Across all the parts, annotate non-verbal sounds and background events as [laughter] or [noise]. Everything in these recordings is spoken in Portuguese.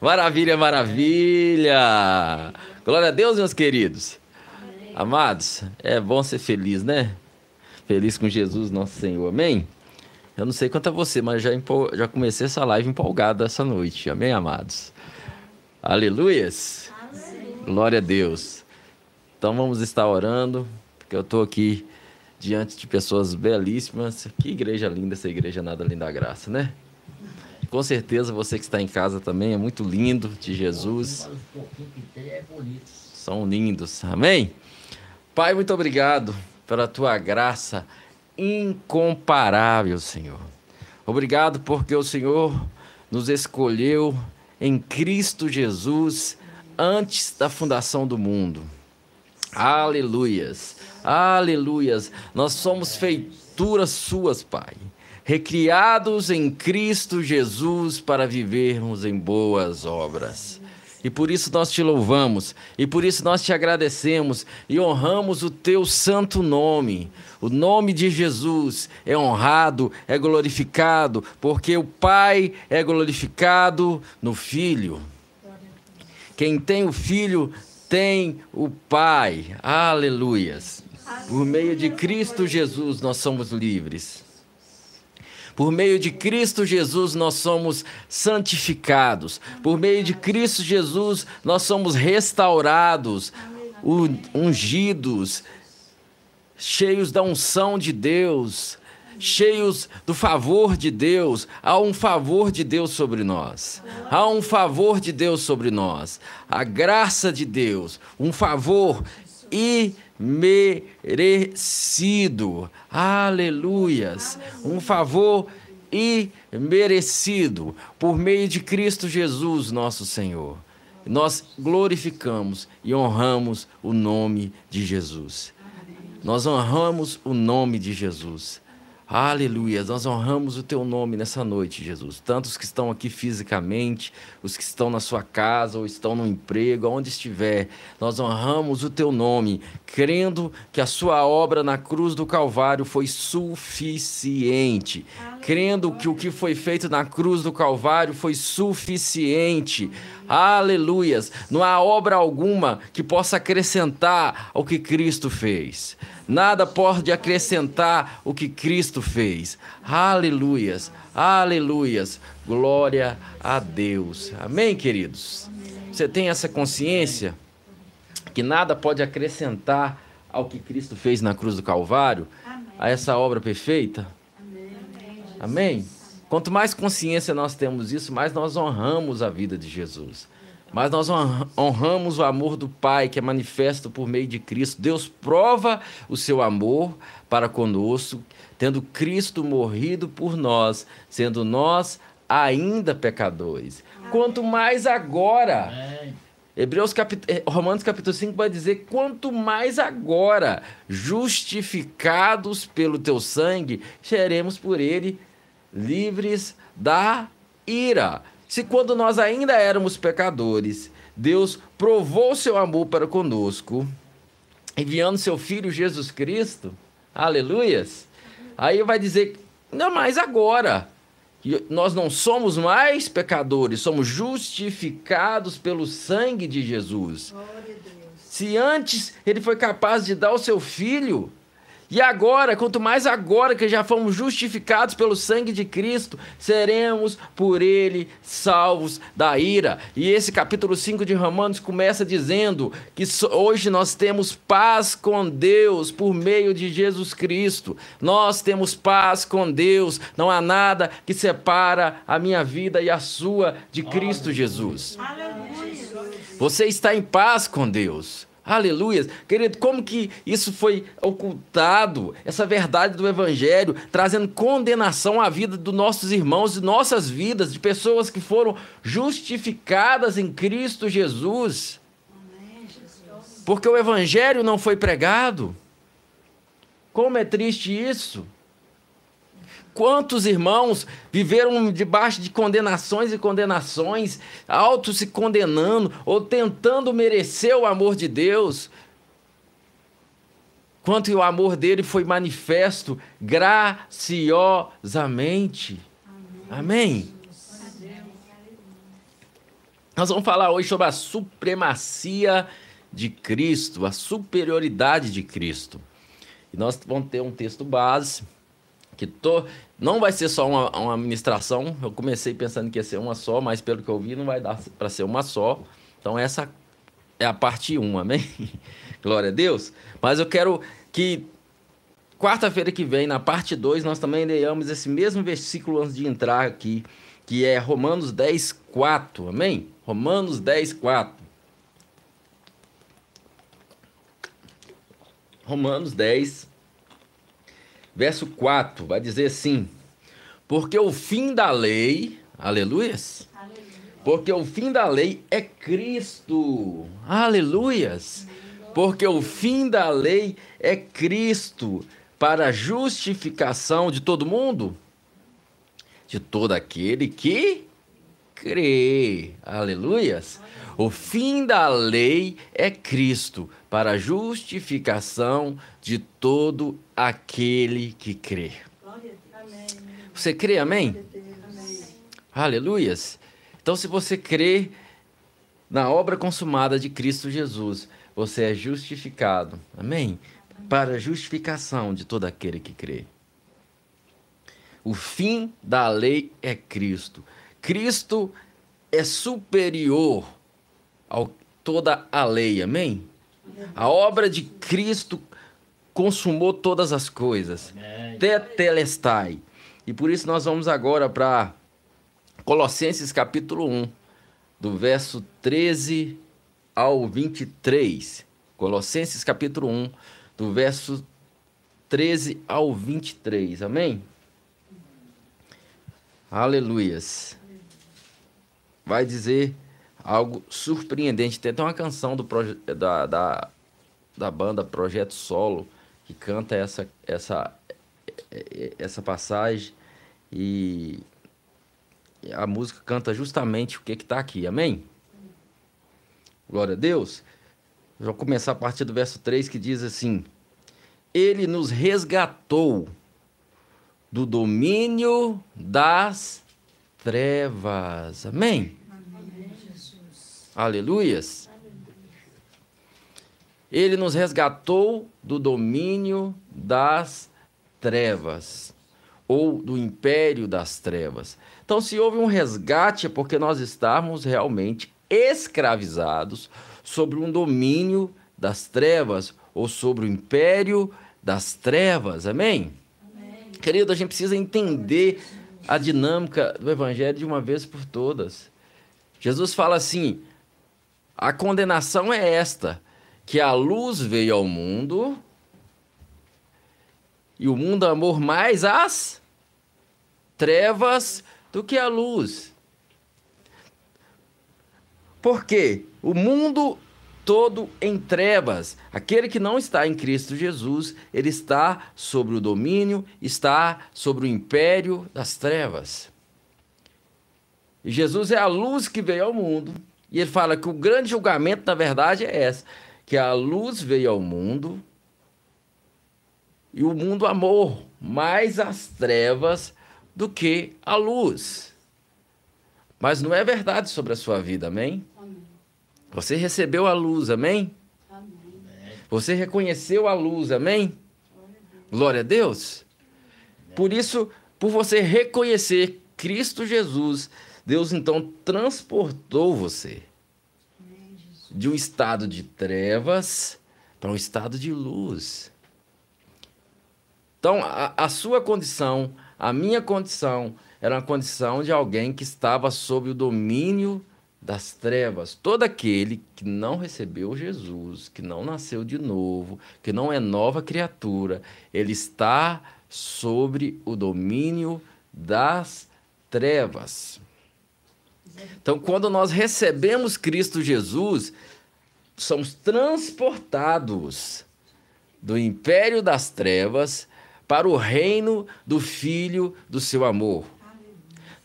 Maravilha, maravilha! Glória a Deus, meus queridos. Amados, é bom ser feliz, né? Feliz com Jesus, nosso Senhor. Amém? Eu não sei quanto a você, mas já, empol... já comecei essa live empolgado essa noite. Amém, amados? Aleluias! Glória a Deus. Então vamos estar orando, porque eu estou aqui diante de pessoas belíssimas. Que igreja linda essa igreja, nada além da graça, né? Com certeza você que está em casa também é muito lindo de Jesus. São lindos. Amém? Pai, muito obrigado pela tua graça incomparável, Senhor. Obrigado porque o Senhor nos escolheu em Cristo Jesus antes da fundação do mundo. Aleluias. Aleluias. Nós somos feituras suas, Pai recriados em Cristo Jesus para vivermos em boas obras. E por isso nós te louvamos, e por isso nós te agradecemos e honramos o teu santo nome. O nome de Jesus é honrado, é glorificado, porque o Pai é glorificado no Filho. Quem tem o Filho tem o Pai. Aleluias. Por meio de Cristo Jesus nós somos livres. Por meio de Cristo Jesus nós somos santificados. Por meio de Cristo Jesus nós somos restaurados, ungidos, cheios da unção de Deus, cheios do favor de Deus. Há um favor de Deus sobre nós. Há um favor de Deus sobre nós. A graça de Deus, um favor e merecido. Aleluias. Um favor imerecido por meio de Cristo Jesus, nosso Senhor. Nós glorificamos e honramos o nome de Jesus. Nós honramos o nome de Jesus. Aleluia, nós honramos o teu nome nessa noite, Jesus. Tanto os que estão aqui fisicamente, os que estão na sua casa ou estão no emprego, aonde estiver, nós honramos o teu nome, crendo que a sua obra na cruz do Calvário foi suficiente, Aleluia. crendo que o que foi feito na cruz do Calvário foi suficiente. Aleluias, não há obra alguma que possa acrescentar ao que Cristo fez. Nada pode acrescentar o que Cristo fez. Aleluias, aleluias. Glória a Deus. Amém, queridos? Você tem essa consciência que nada pode acrescentar ao que Cristo fez na cruz do Calvário, a essa obra perfeita? Amém? Quanto mais consciência nós temos disso, mais nós honramos a vida de Jesus. Mas nós honramos o amor do Pai que é manifesto por meio de Cristo. Deus prova o seu amor para conosco, tendo Cristo morrido por nós, sendo nós ainda pecadores. Quanto mais agora. Hebreus capit... Eh, Romanos capítulo 5 vai dizer: quanto mais agora, justificados pelo teu sangue, seremos por ele livres da ira. Se quando nós ainda éramos pecadores, Deus provou seu amor para conosco, enviando seu Filho Jesus Cristo, aleluias, aí vai dizer, não mais agora, nós não somos mais pecadores, somos justificados pelo sangue de Jesus. Se antes ele foi capaz de dar o seu filho, e agora, quanto mais agora que já fomos justificados pelo sangue de Cristo, seremos por ele salvos da ira. E esse capítulo 5 de Romanos começa dizendo que hoje nós temos paz com Deus por meio de Jesus Cristo. Nós temos paz com Deus. Não há nada que separa a minha vida e a sua de Cristo Jesus. Você está em paz com Deus. Aleluia. Querido, como que isso foi ocultado, essa verdade do Evangelho, trazendo condenação à vida dos nossos irmãos e nossas vidas, de pessoas que foram justificadas em Cristo Jesus. Porque o Evangelho não foi pregado. Como é triste isso. Quantos irmãos viveram debaixo de condenações e condenações, auto se condenando ou tentando merecer o amor de Deus? Quanto o amor dele foi manifesto graciosamente. Amém. Amém. Nós vamos falar hoje sobre a supremacia de Cristo, a superioridade de Cristo. E nós vamos ter um texto base que tô, não vai ser só uma, uma administração. Eu comecei pensando que ia ser uma só, mas pelo que eu vi, não vai dar para ser uma só. Então, essa é a parte 1, amém? [laughs] Glória a Deus. Mas eu quero que quarta-feira que vem, na parte 2, nós também leamos esse mesmo versículo antes de entrar aqui, que é Romanos 10, 4, amém? Romanos 10, 4. Romanos 10, verso 4, vai dizer assim: Porque o fim da lei, aleluias, porque o fim da lei é Cristo, aleluias, porque o fim da lei é Cristo, para a justificação de todo mundo, de todo aquele que crê, aleluias. O fim da lei é Cristo, para a justificação de todo aquele que crê. Você crê, amém? amém? Aleluias. Então, se você crê na obra consumada de Cristo Jesus, você é justificado. Amém? Para a justificação de todo aquele que crê. O fim da lei é Cristo. Cristo é superior a toda a lei. Amém? A obra de Cristo consumou todas as coisas. Tetelestai. E por isso nós vamos agora para Colossenses capítulo 1, do verso 13 ao 23. Colossenses capítulo 1, do verso 13 ao 23. Amém? Aleluias. Vai dizer algo surpreendente. Tem até uma canção do da, da, da banda Projeto Solo que canta essa, essa, essa passagem e a música canta justamente o que está aqui, amém? Glória a Deus. vou começar a partir do verso 3 que diz assim: Ele nos resgatou do domínio das trevas. Amém? Aleluias. Ele nos resgatou do domínio das trevas ou do império das trevas. Então, se houve um resgate, é porque nós estávamos realmente escravizados sobre um domínio das trevas ou sobre o império das trevas. Amém? Amém? Querido, a gente precisa entender a dinâmica do evangelho de uma vez por todas. Jesus fala assim: a condenação é esta, que a luz veio ao mundo e o mundo amou mais as trevas do que a luz. Por quê? O mundo todo em trevas. Aquele que não está em Cristo Jesus, ele está sobre o domínio, está sobre o império das trevas. E Jesus é a luz que veio ao mundo e ele fala que o grande julgamento, na verdade, é essa: que a luz veio ao mundo e o mundo amou mais as trevas do que a luz. Mas não é verdade sobre a sua vida, amém? Você recebeu a luz, amém? amém? Você reconheceu a luz, amém? Glória a Deus. Por isso, por você reconhecer Cristo Jesus Deus então transportou você de um estado de trevas para um estado de luz. Então, a, a, sua condição, a minha condição, era uma condição de alguém que estava sob o domínio das trevas. Todo aquele que não recebeu Jesus, que não nasceu de novo, que não é nova criatura, ele está sobre o domínio das trevas. Então, quando nós recebemos Cristo Jesus, somos transportados do império das trevas para o reino do Filho do seu amor.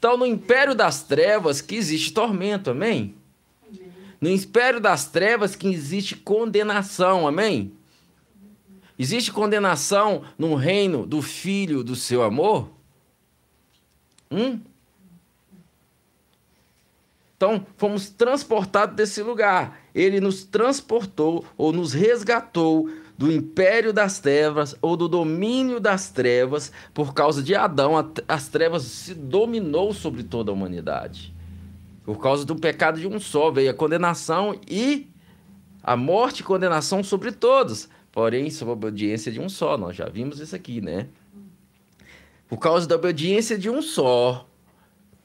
Então, no império das trevas que existe tormento, amém? No império das trevas que existe condenação, amém? Existe condenação no reino do Filho do seu amor? Hum? Então, fomos transportados desse lugar. Ele nos transportou ou nos resgatou do império das trevas ou do domínio das trevas por causa de Adão. As trevas se dominou sobre toda a humanidade. Por causa do pecado de um só veio a condenação e a morte e condenação sobre todos. Porém, sob a obediência de um só. Nós já vimos isso aqui, né? Por causa da obediência de um só,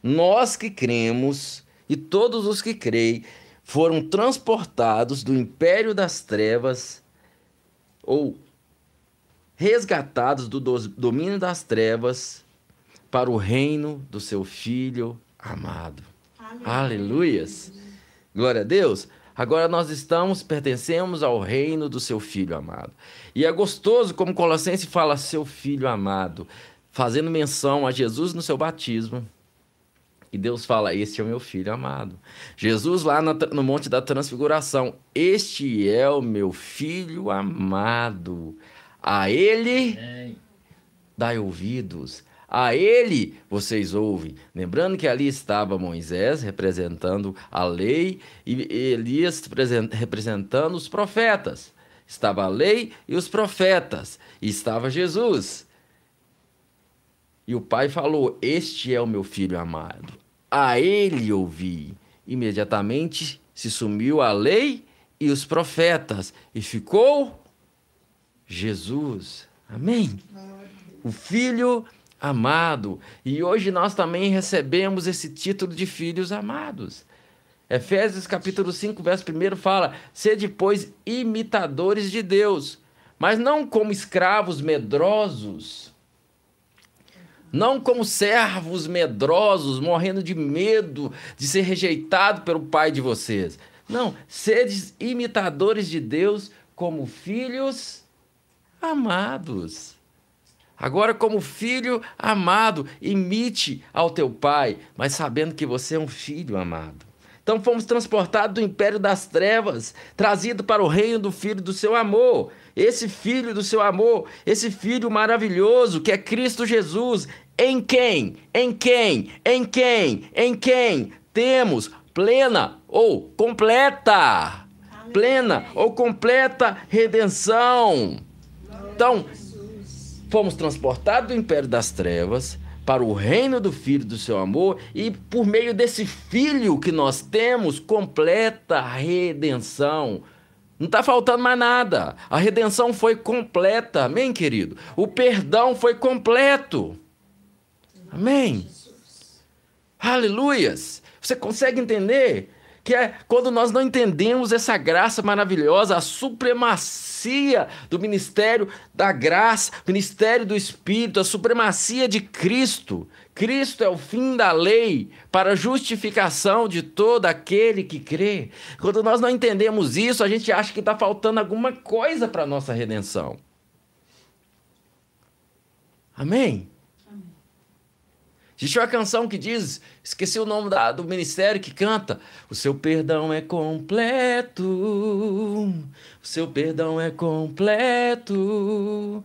nós que cremos e todos os que creem foram transportados do império das trevas ou resgatados do domínio das trevas para o reino do seu filho amado. Aleluias. Glória a Deus. Agora nós estamos, pertencemos ao reino do seu filho amado. E é gostoso como Colossenses fala seu filho amado, fazendo menção a Jesus no seu batismo. E Deus fala: Este é o meu filho amado. Jesus, lá no Monte da Transfiguração: Este é o meu filho amado. A ele dai ouvidos. A ele vocês ouvem. Lembrando que ali estava Moisés representando a lei e Elias representando os profetas. Estava a lei e os profetas. E estava Jesus. E o pai falou: Este é o meu filho amado. A ele ouvi. Imediatamente se sumiu a lei e os profetas. E ficou Jesus. Amém? O filho amado. E hoje nós também recebemos esse título de filhos amados. Efésios capítulo 5, verso 1 fala: Sede, pois, imitadores de Deus, mas não como escravos medrosos, não como servos medrosos, morrendo de medo de ser rejeitado pelo pai de vocês. Não, sedes imitadores de Deus como filhos amados. Agora, como filho amado, imite ao teu pai, mas sabendo que você é um filho amado. Então fomos transportados do império das trevas, trazido para o reino do filho do seu amor. Esse filho do seu amor, esse filho maravilhoso que é Cristo Jesus, em quem, em quem, em quem, em quem temos plena ou completa, plena ou completa redenção. Então, fomos transportados do império das trevas para o reino do Filho do seu amor e por meio desse Filho que nós temos, completa redenção. Não está faltando mais nada. A redenção foi completa. Amém, querido? O perdão foi completo. Amém. Aleluias. Você consegue entender? Que é quando nós não entendemos essa graça maravilhosa, a supremacia do ministério da graça, ministério do Espírito, a supremacia de Cristo. Cristo é o fim da lei para a justificação de todo aquele que crê. Quando nós não entendemos isso, a gente acha que está faltando alguma coisa para a nossa redenção. Amém? Existe uma canção que diz, esqueci o nome da, do ministério que canta: O seu perdão é completo, o seu perdão é completo.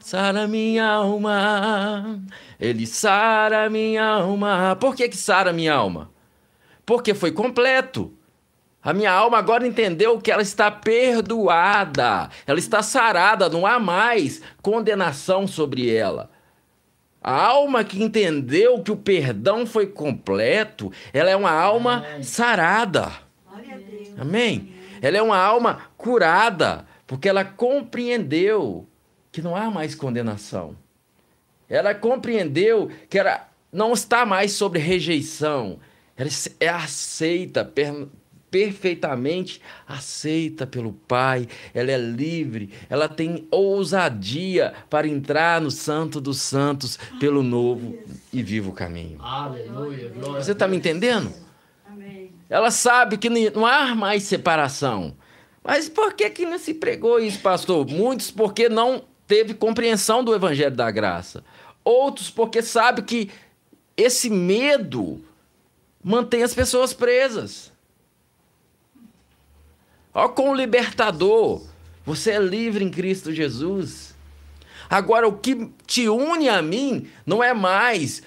Sara minha alma, ele sara minha alma. Por que, que sara minha alma? Porque foi completo. A minha alma agora entendeu que ela está perdoada, ela está sarada, não há mais condenação sobre ela. A alma que entendeu que o perdão foi completo, ela é uma alma Amém. sarada. Amém? Ela é uma alma curada, porque ela compreendeu que não há mais condenação. Ela compreendeu que ela não está mais sobre rejeição. Ela é aceita, perfeitamente aceita pelo Pai, ela é livre, ela tem ousadia para entrar no Santo dos Santos pelo novo e vivo caminho. Aleluia, Você está me entendendo? Amém. Ela sabe que não há mais separação. Mas por que, que não se pregou isso, pastor? Muitos porque não teve compreensão do Evangelho da Graça. Outros porque sabe que esse medo mantém as pessoas presas. Ó, com o libertador, você é livre em Cristo Jesus. Agora, o que te une a mim não é mais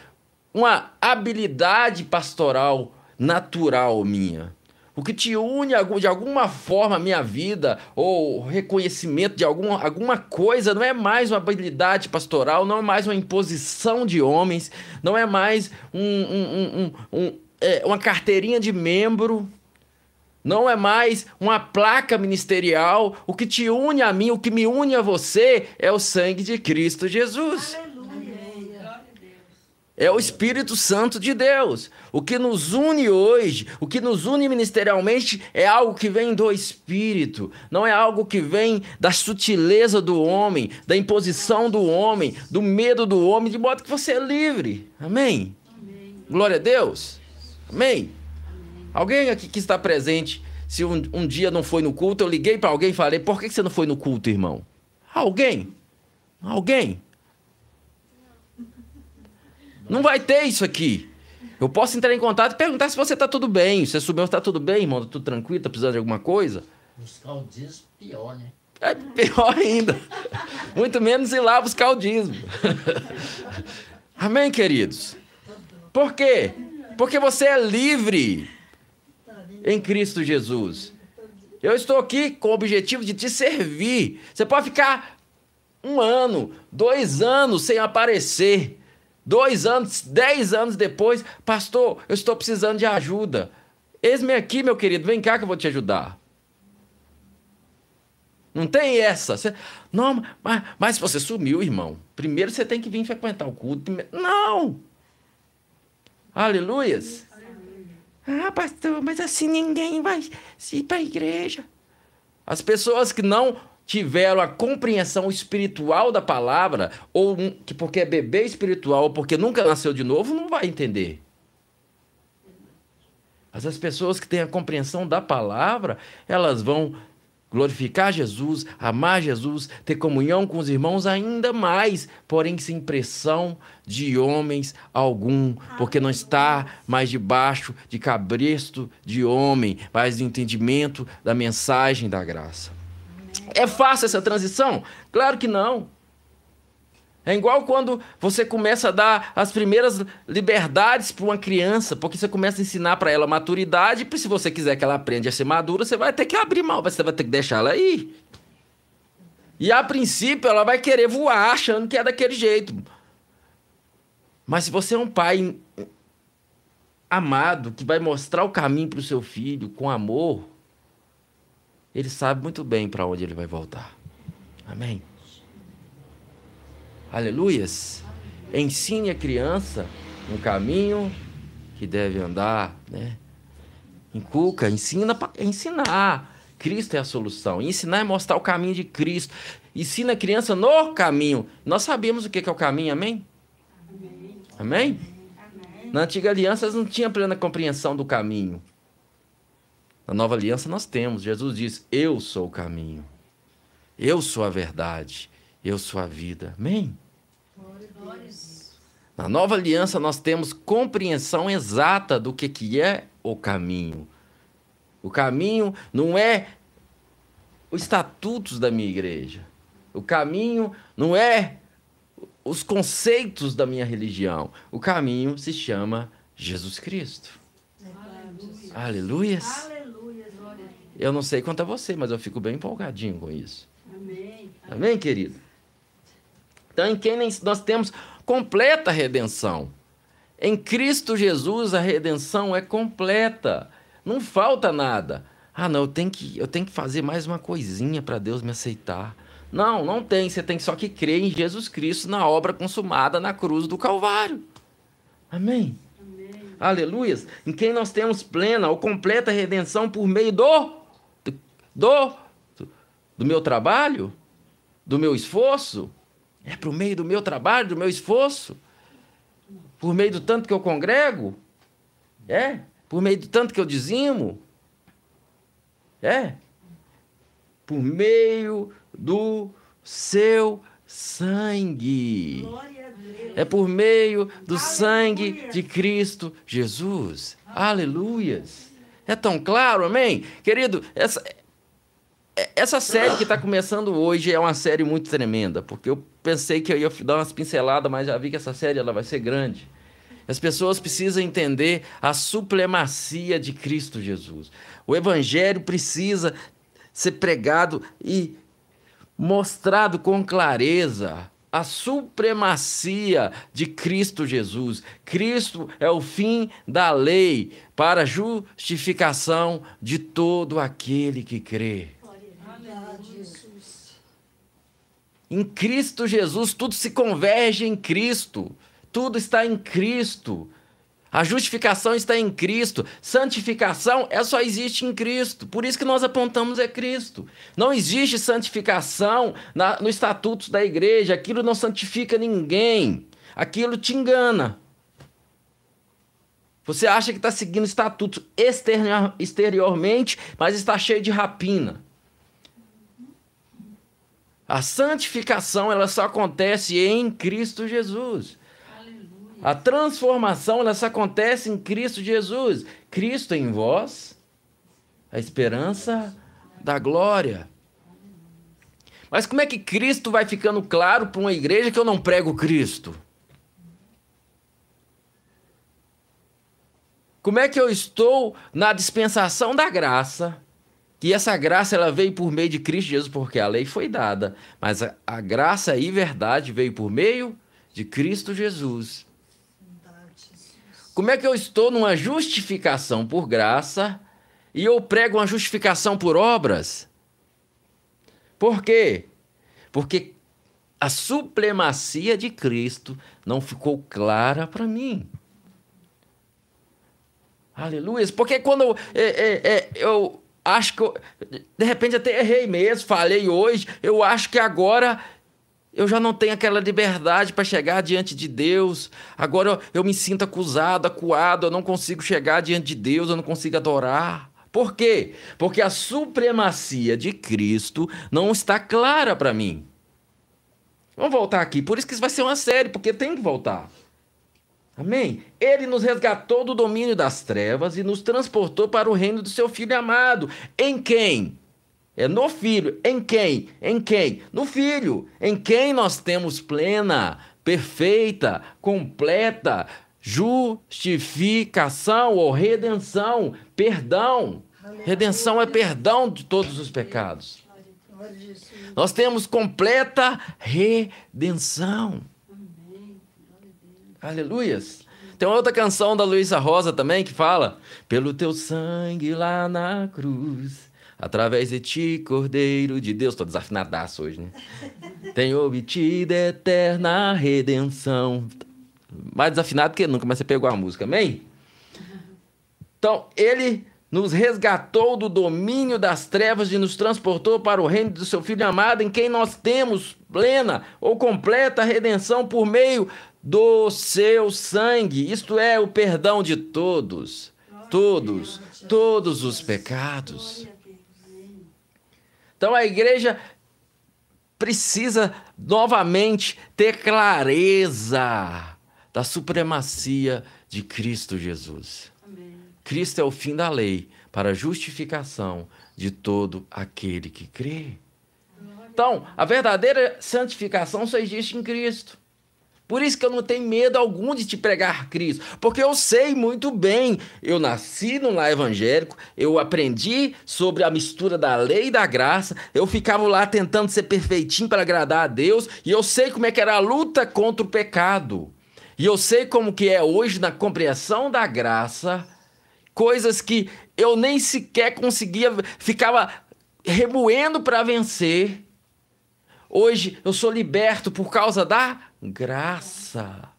uma habilidade pastoral, natural minha. O que te une de alguma forma à minha vida, ou reconhecimento de alguma, alguma coisa, não é mais uma habilidade pastoral, não é mais uma imposição de homens, não é mais um, um, um, é, uma carteirinha de membro, não é mais uma placa ministerial. O que te une a mim, o que me une a você é o sangue de Cristo Jesus. Aleluia. É o Espírito Santo de Deus. O que nos une hoje, o que nos une ministerialmente, é algo que vem do Espírito. Não é algo que vem da sutileza do homem, da imposição do homem, do medo do homem, de modo que você é livre. Amém? Amém. Glória a Deus. Amém? Alguém aqui que está presente, se um, um dia não foi no culto, eu liguei para alguém e falei: por que você não foi no culto, irmão? Alguém? Alguém? Não vai ter isso aqui. Eu posso entrar em contato e perguntar se você está tudo bem. Você subiu, está tudo bem, irmão? Está tudo tranquilo? Está precisando de alguma coisa? Buscar o dízimo, pior, né? É pior ainda. Muito menos ir lá buscar o dízimo. Amém, queridos? Por quê? Porque você é livre em Cristo Jesus. Eu estou aqui com o objetivo de te servir. Você pode ficar um ano, dois anos sem aparecer. Dois anos, dez anos depois, pastor, eu estou precisando de ajuda. Eis-me aqui, meu querido, vem cá que eu vou te ajudar. Não tem essa. Você... Não, mas, mas você sumiu, irmão. Primeiro você tem que vir frequentar o culto. Não! Aleluias! Ah, pastor, mas assim ninguém vai ir para a igreja. As pessoas que não tiveram a compreensão espiritual da palavra, ou que porque é bebê espiritual, ou porque nunca nasceu de novo, não vai entender. Mas as pessoas que têm a compreensão da palavra, elas vão glorificar Jesus, amar Jesus, ter comunhão com os irmãos ainda mais, porém sem pressão de homens algum, porque não está mais debaixo de cabresto de homem, mas de entendimento da mensagem da graça. É fácil essa transição? Claro que não. É igual quando você começa a dar as primeiras liberdades para uma criança, porque você começa a ensinar para ela maturidade, e se você quiser que ela aprenda a ser madura, você vai ter que abrir mão, você vai ter que deixar ela ir. E a princípio ela vai querer voar achando que é daquele jeito. Mas se você é um pai amado, que vai mostrar o caminho para o seu filho com amor, ele sabe muito bem para onde ele vai voltar. Amém? Aleluias. Ensine a criança um caminho que deve andar, né? Inculca, ensina para ensinar. Cristo é a solução. Ensinar é mostrar o caminho de Cristo. Ensina a criança no caminho. Nós sabemos o que é o caminho, amém? Amém? amém? amém. Na antiga aliança, eles não tinham plena compreensão do caminho. Na nova aliança nós temos. Jesus diz: Eu sou o caminho. Eu sou a verdade. Eu sou a vida. Amém? Na nova aliança nós temos compreensão exata do que, que é o caminho. O caminho não é os estatutos da minha igreja. O caminho não é os conceitos da minha religião. O caminho se chama Jesus Cristo. Aleluia. Aleluias. Eu não sei quanto a você, mas eu fico bem empolgadinho com isso. Amém. Amém, querido? Então, em quem nós temos completa redenção. Em Cristo Jesus, a redenção é completa. Não falta nada. Ah, não, eu tenho que, eu tenho que fazer mais uma coisinha para Deus me aceitar. Não, não tem. Você tem só que crer em Jesus Cristo na obra consumada na cruz do Calvário. Amém? Amém. Aleluias. Em quem nós temos plena ou completa redenção por meio do do, do meu trabalho, do meu esforço, é por meio do meu trabalho, do meu esforço, por meio do tanto que eu congrego, é, por meio do tanto que eu dizimo, é, por meio do seu sangue. É por meio do Aleluia. sangue de Cristo Jesus. Aleluias. É tão claro, amém? Querido, essa, essa série que está começando hoje é uma série muito tremenda, porque eu pensei que eu ia dar umas pinceladas, mas já vi que essa série ela vai ser grande. As pessoas precisam entender a supremacia de Cristo Jesus. O Evangelho precisa ser pregado e mostrado com clareza a supremacia de Cristo Jesus. Cristo é o fim da lei para a justificação de todo aquele que crê. Em Cristo Jesus, tudo se converge em Cristo. Tudo está em Cristo. A justificação está em Cristo. Santificação é só existe em Cristo. Por isso que nós apontamos é Cristo. Não existe santificação na, no estatuto da igreja. Aquilo não santifica ninguém. Aquilo te engana. Você acha que está seguindo estatutos exterior, exteriormente, mas está cheio de rapina. A santificação ela só acontece em Cristo Jesus. A transformação ela só acontece em Cristo Jesus. Cristo em vós, a esperança da glória. Mas como é que Cristo vai ficando claro para uma igreja que eu não prego Cristo? Como é que eu estou na dispensação da graça? Que essa graça ela veio por meio de Cristo Jesus, porque a lei foi dada, mas a, a graça e verdade veio por meio de Cristo Jesus. Como é que eu estou numa justificação por graça e eu prego uma justificação por obras? Por quê? Porque a supremacia de Cristo não ficou clara para mim. Aleluia. Porque quando é, é, é, eu acho que eu, de repente até errei mesmo, falei hoje, eu acho que agora eu já não tenho aquela liberdade para chegar diante de Deus. Agora eu, eu me sinto acusado, acuado, eu não consigo chegar diante de Deus, eu não consigo adorar. Por quê? Porque a supremacia de Cristo não está clara para mim. Vamos voltar aqui. Por isso que isso vai ser uma série, porque tem que voltar. Amém? Ele nos resgatou do domínio das trevas e nos transportou para o reino do seu Filho amado. Em quem? É no filho. Em quem? Em quem? No filho. Em quem nós temos plena, perfeita, completa justificação ou redenção, perdão. Redenção é perdão de todos os pecados. Nós temos completa redenção. Aleluias. Tem outra canção da Luísa Rosa também que fala: Pelo teu sangue lá na cruz Através de ti, Cordeiro de Deus. Tô desafinadaço hoje, né? [laughs] Tenho obtido eterna redenção. Mais desafinado que nunca, mas você pegou a música, amém? Então, ele nos resgatou do domínio das trevas e nos transportou para o reino do seu Filho amado, em quem nós temos plena ou completa redenção por meio do seu sangue. Isto é o perdão de todos, todos, todos os pecados. Então a igreja precisa novamente ter clareza da supremacia de Cristo Jesus. Cristo é o fim da lei para a justificação de todo aquele que crê. Então, a verdadeira santificação só existe em Cristo. Por isso que eu não tenho medo algum de te pregar Cristo, porque eu sei muito bem. Eu nasci no lar evangélico, eu aprendi sobre a mistura da lei e da graça, eu ficava lá tentando ser perfeitinho para agradar a Deus, e eu sei como é que era a luta contra o pecado. E eu sei como que é hoje na compreensão da graça, coisas que eu nem sequer conseguia, ficava remoendo para vencer. Hoje eu sou liberto por causa da graça.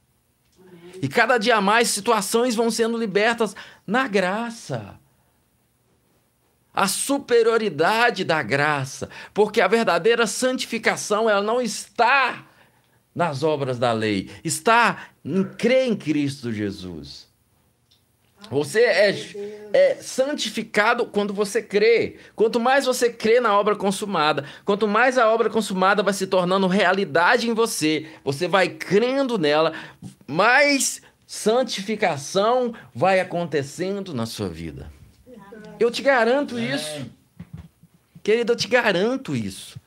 E cada dia mais situações vão sendo libertas na graça. A superioridade da graça, porque a verdadeira santificação ela não está nas obras da lei, está em crer em Cristo Jesus. Você é, é, santificado quando você crê. Quanto mais você crê na obra consumada, quanto mais a obra consumada vai se tornando realidade em você, você vai crendo nela, mais santificação vai acontecendo na sua vida. Eu te garanto isso. Querido, eu te garanto isso.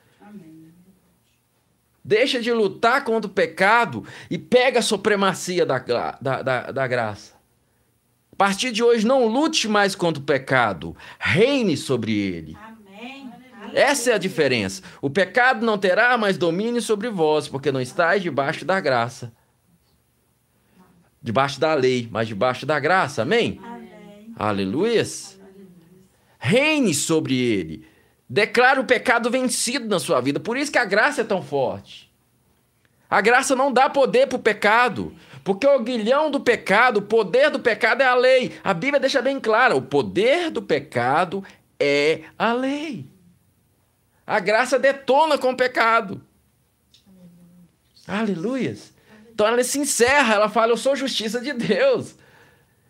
deixa de lutar contra o pecado e pega a supremacia da, da, da, da graça. A partir de hoje, não lute mais contra o pecado, reine sobre ele. Amém. Essa é a diferença. O pecado não terá mais domínio sobre vós, porque não estáis debaixo da graça. Debaixo da lei, mas debaixo da graça. Amém? Amém. Aleluias. Reine sobre ele. Declara o pecado vencido na sua vida. Por isso que a graça é tão forte. A graça não dá poder para o pecado. Porque o guilhão do pecado, o poder do pecado é a lei. A Bíblia deixa bem claro: o poder do pecado é a lei. A graça detona com o pecado. Aleluias. Então ela se encerra, ela fala: Eu sou justiça de Deus.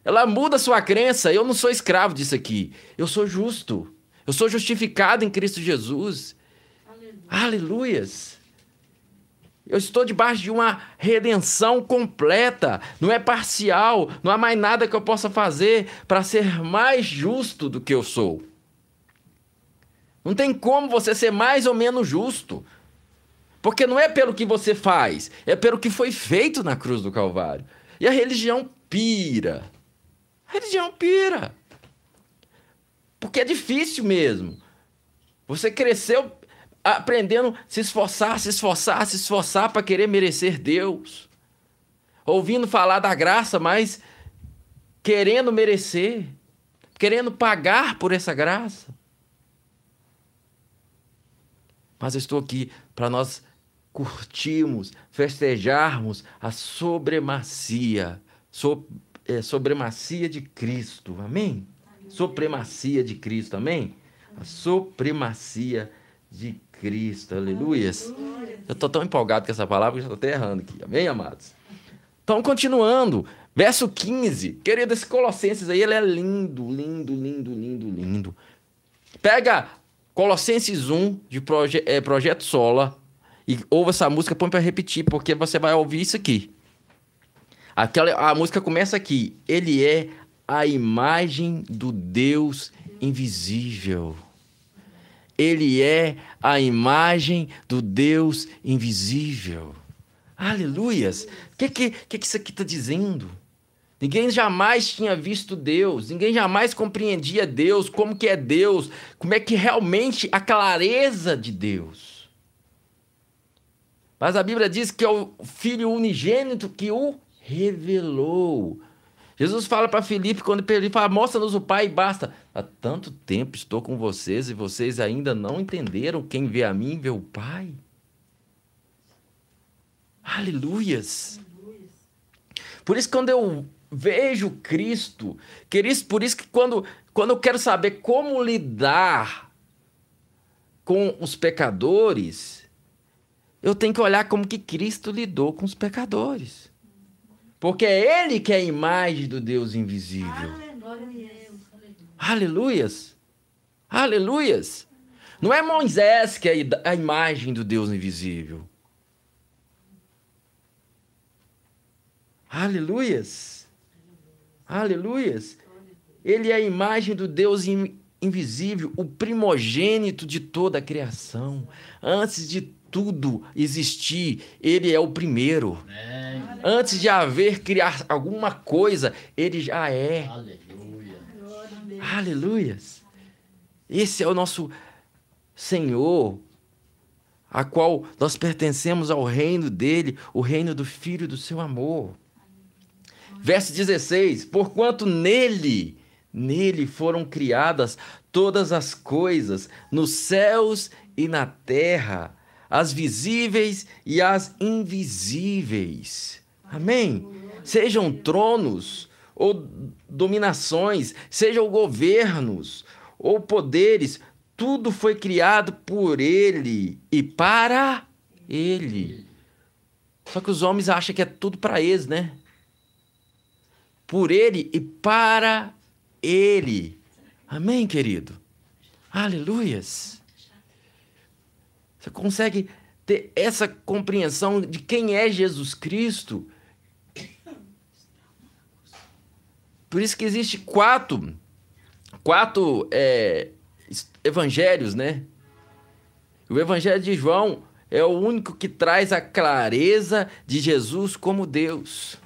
Ela muda a sua crença. Eu não sou escravo disso aqui. Eu sou justo. Eu sou justificado em Cristo Jesus. Aleluias. Eu estou debaixo de uma redenção completa, não é parcial, não há mais nada que eu possa fazer para ser mais justo do que eu sou. Não tem como você ser mais ou menos justo. Porque não é pelo que você faz, é pelo que foi feito na cruz do Calvário. E a religião pira. A religião pira. Porque é difícil mesmo. Você cresceu aprendendo a se esforçar, se esforçar, se esforçar para querer merecer Deus. Ouvindo falar da graça, mas querendo merecer, querendo pagar por essa graça. Mas eu estou aqui para nós curtirmos, festejarmos a sobremacia, so, é, sobremacia de Cristo, amém? Supremacia de Cristo, amém? A supremacia de Cristo, aleluias. Eu estou tão empolgado com essa palavra que já estou até errando aqui, amém, amados? Então, continuando, verso 15. Querido, esse Colossenses aí, ele é lindo, lindo, lindo, lindo, lindo. Pega Colossenses 1, de proje é, Projeto Sola, e ouve essa música, põe para repetir, porque você vai ouvir isso aqui. Aquela, a música começa aqui. Ele é a imagem do Deus invisível. Ele é a imagem do Deus invisível. Aleluias! O que, que, que, que isso aqui está dizendo? Ninguém jamais tinha visto Deus, ninguém jamais compreendia Deus, como que é Deus, como é que realmente a clareza de Deus. Mas a Bíblia diz que é o Filho unigênito que o revelou. Jesus fala para Filipe, quando ele fala, mostra-nos o Pai e basta. Há tanto tempo estou com vocês e vocês ainda não entenderam. Quem vê a mim vê o Pai. Aleluias. Por isso, quando eu vejo Cristo, queridos, por isso que quando, quando eu quero saber como lidar com os pecadores, eu tenho que olhar como que Cristo lidou com os pecadores. Porque é Ele que é a imagem do Deus invisível. Aleluias. Aleluias. Não é Moisés que é a imagem do Deus invisível. Aleluias. Aleluias. Ele é a imagem do Deus invisível, o primogênito de toda a criação. Antes de tudo existir, ele é o primeiro. Antes de haver criar alguma coisa, ele já é. Aleluia. Aleluias. Esse é o nosso Senhor, a qual nós pertencemos ao reino dele, o reino do Filho do seu amor. Verso 16: Porquanto nele, nele foram criadas todas as coisas, nos céus e na terra, as visíveis e as invisíveis. Amém? Sejam tronos ou dominações, sejam governos ou poderes, tudo foi criado por ele e para ele. Só que os homens acham que é tudo para eles, né? Por ele e para ele. Amém, querido? Aleluias. Você consegue ter essa compreensão de quem é Jesus Cristo? Por isso que existe quatro, quatro é, evangelhos, né? O evangelho de João é o único que traz a clareza de Jesus como Deus.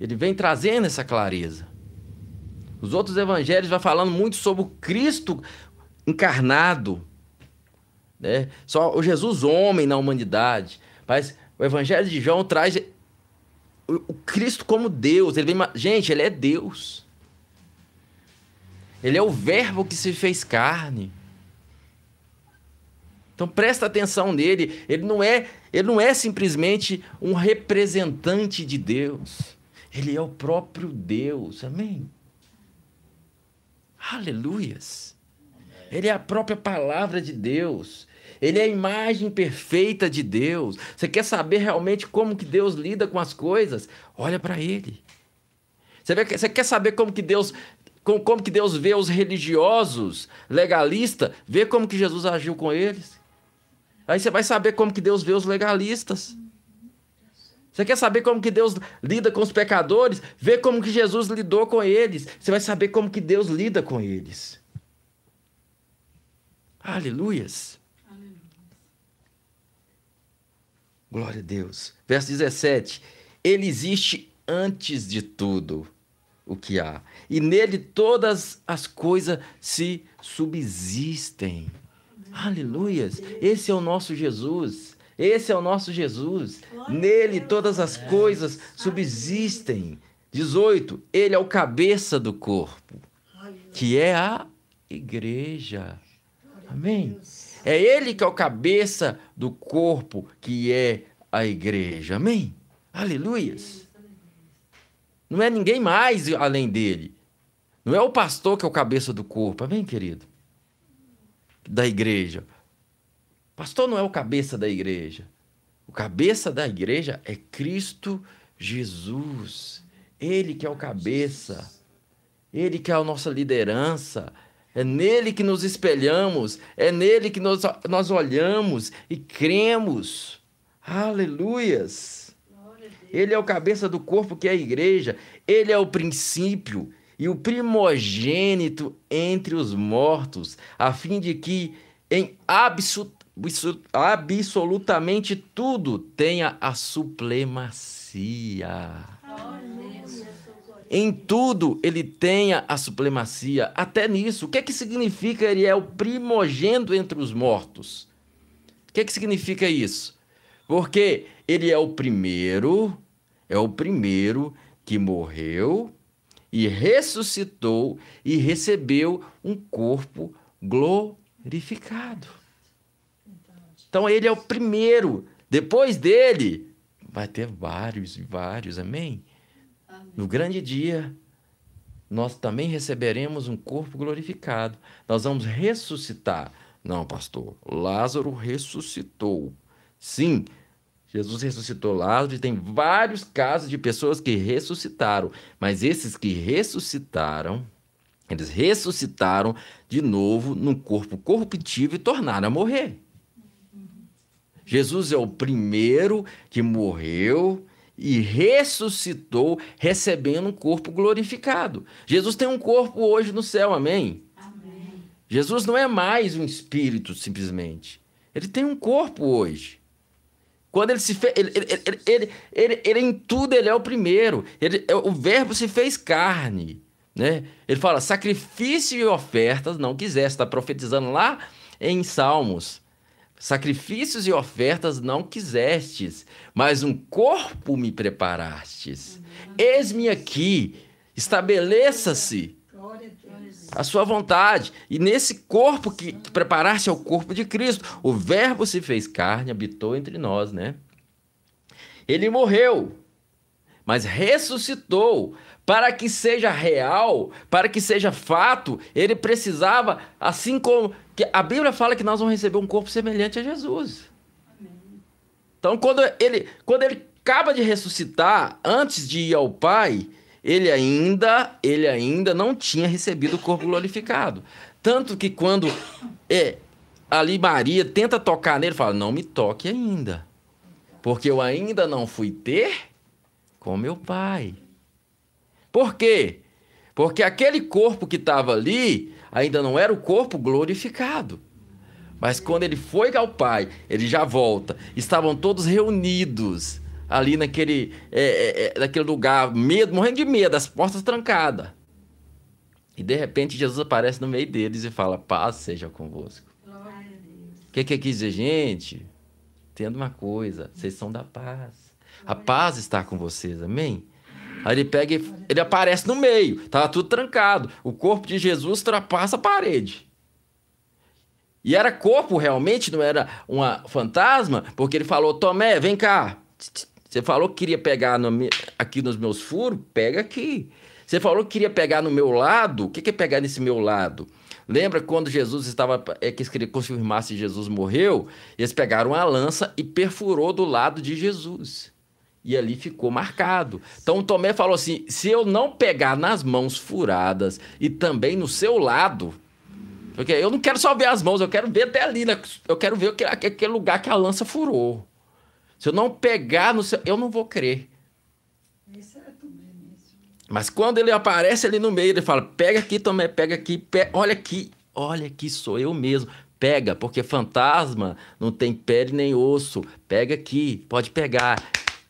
Ele vem trazendo essa clareza. Os outros evangelhos vão falando muito sobre o Cristo encarnado, né? Só o Jesus homem na humanidade. Mas o evangelho de João traz o Cristo como Deus. Ele vem, gente, ele é Deus. Ele é o verbo que se fez carne. Então presta atenção nele. Ele não é, ele não é simplesmente um representante de Deus. Ele é o próprio Deus. Amém. Aleluias. Ele é a própria palavra de Deus. Ele é a imagem perfeita de Deus. Você quer saber realmente como que Deus lida com as coisas? Olha para ele. Você, quer saber como que Deus como, como que Deus vê os religiosos, legalistas? Vê como que Jesus agiu com eles. Aí você vai saber como que Deus vê os legalistas. Você quer saber como que Deus lida com os pecadores? Vê como que Jesus lidou com eles. Você vai saber como que Deus lida com eles. Aleluias. Aleluia. Glória a Deus. Verso 17. Ele existe antes de tudo o que há, e nele todas as coisas se subsistem. Aleluias. Esse é o nosso Jesus. Esse é o nosso Jesus. Nele todas as coisas subsistem. 18. Ele é o cabeça do corpo, que é a igreja. Amém? É ele que é o cabeça do corpo, que é a igreja. Amém? Aleluias. Não é ninguém mais além dele. Não é o pastor que é o cabeça do corpo. Amém, querido? Da igreja. Pastor não é o cabeça da igreja. O cabeça da igreja é Cristo Jesus. Ele que é o cabeça. Ele que é a nossa liderança. É nele que nos espelhamos. É nele que nós, nós olhamos e cremos. Aleluias. Ele é o cabeça do corpo que é a igreja. Ele é o princípio e o primogênito entre os mortos, a fim de que em absolutamente tudo tenha a supremacia. Em tudo ele tenha a supremacia, até nisso. O que é que significa ele é o primogênito entre os mortos? O que é que significa isso? Porque ele é o primeiro, é o primeiro que morreu e ressuscitou e recebeu um corpo glorificado. Então ele é o primeiro. Depois dele, vai ter vários e vários, amém? No grande dia, nós também receberemos um corpo glorificado. Nós vamos ressuscitar. Não, pastor, Lázaro ressuscitou. Sim, Jesus ressuscitou Lázaro e tem vários casos de pessoas que ressuscitaram. Mas esses que ressuscitaram, eles ressuscitaram de novo num corpo corruptível e tornaram a morrer. Jesus é o primeiro que morreu e ressuscitou, recebendo um corpo glorificado. Jesus tem um corpo hoje no céu, amém? amém? Jesus não é mais um espírito, simplesmente. Ele tem um corpo hoje. Quando ele se fez. Ele, ele, ele, ele, em tudo ele é o primeiro. Ele, o verbo se fez carne. Né? Ele fala: sacrifício e ofertas não quisesse. Está profetizando lá em Salmos. Sacrifícios e ofertas não quisestes, mas um corpo me preparastes. Eis-me aqui, estabeleça-se a sua vontade. E nesse corpo que preparaste é o corpo de Cristo. O Verbo se fez carne, habitou entre nós, né? Ele morreu, mas ressuscitou. Para que seja real, para que seja fato, ele precisava, assim como que a Bíblia fala que nós vamos receber um corpo semelhante a Jesus. Amém. Então, quando ele, quando ele acaba de ressuscitar, antes de ir ao Pai, ele ainda, ele ainda não tinha recebido o corpo glorificado. Tanto que quando é, ali Maria tenta tocar nele, fala: Não me toque ainda, porque eu ainda não fui ter com meu Pai. Por quê? Porque aquele corpo que estava ali ainda não era o corpo glorificado. Mas quando ele foi ao Pai, ele já volta. Estavam todos reunidos ali naquele, é, é, é, naquele lugar, medo, morrendo de medo, as portas trancadas. E de repente Jesus aparece no meio deles e fala: Paz seja convosco. O que, que quis dizer, gente? Entenda uma coisa: vocês são da paz. A paz está com vocês, amém? Aí ele pega e ele aparece no meio, estava tudo trancado. O corpo de Jesus ultrapassa a parede. E era corpo realmente, não era uma fantasma, porque ele falou: Tomé, vem cá. Você falou que queria pegar no, aqui nos meus furos? Pega aqui. Você falou que queria pegar no meu lado? O que é pegar nesse meu lado? Lembra quando Jesus estava. É que queria confirmar se Jesus morreu? Eles pegaram a lança e perfurou do lado de Jesus. E ali ficou marcado. Então Tomé falou assim: se eu não pegar nas mãos furadas e também no seu lado, porque eu não quero só ver as mãos, eu quero ver até ali, né? eu quero ver aquele lugar que a lança furou. Se eu não pegar no seu. Eu não vou crer. Mas quando ele aparece ali no meio, ele fala: pega aqui, Tomé, pega aqui, pe... olha aqui, olha aqui, sou eu mesmo. Pega, porque fantasma não tem pele nem osso. Pega aqui, pode pegar.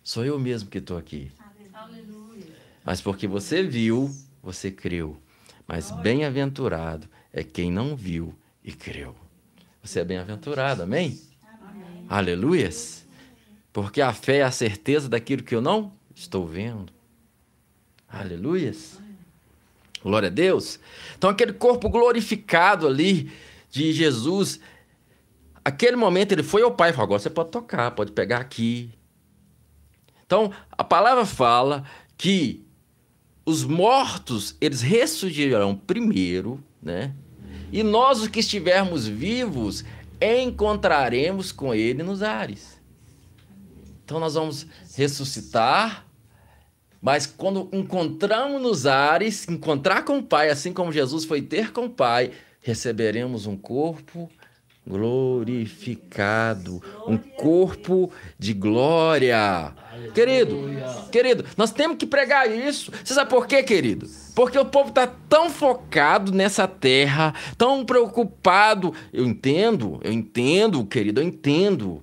Sou eu mesmo que estou aqui. Aleluia. Mas porque você viu, você creu. Mas bem-aventurado é quem não viu e creu. Você é bem-aventurado, amém? amém? Aleluias. Porque a fé é a certeza daquilo que eu não estou vendo. Aleluias. Glória a Deus. Então, aquele corpo glorificado ali de Jesus, aquele momento ele foi ao Pai e falou: agora você pode tocar, pode pegar aqui. Então, a palavra fala que os mortos, eles ressurgirão primeiro, né? E nós, os que estivermos vivos, encontraremos com ele nos ares. Então, nós vamos ressuscitar mas quando encontramos nos ares, encontrar com o Pai, assim como Jesus foi ter com o Pai, receberemos um corpo glorificado, um corpo de glória. Querido, querido, nós temos que pregar isso. Você sabe por quê, querido? Porque o povo está tão focado nessa terra, tão preocupado. Eu entendo, eu entendo, querido, eu entendo.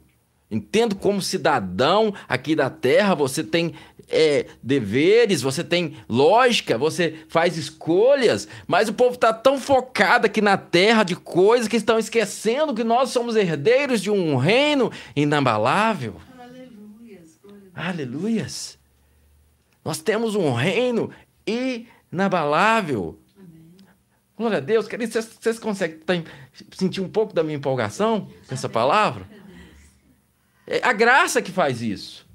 Entendo como cidadão aqui da terra, você tem é, deveres, você tem lógica, você faz escolhas, mas o povo está tão focado aqui na terra de coisas que estão esquecendo que nós somos herdeiros de um reino inabalável. Aleluias. Nós temos um reino inabalável. Amém. Glória a Deus. Queridos, vocês, vocês conseguem sentir um pouco da minha empolgação com essa palavra? É a graça que faz isso.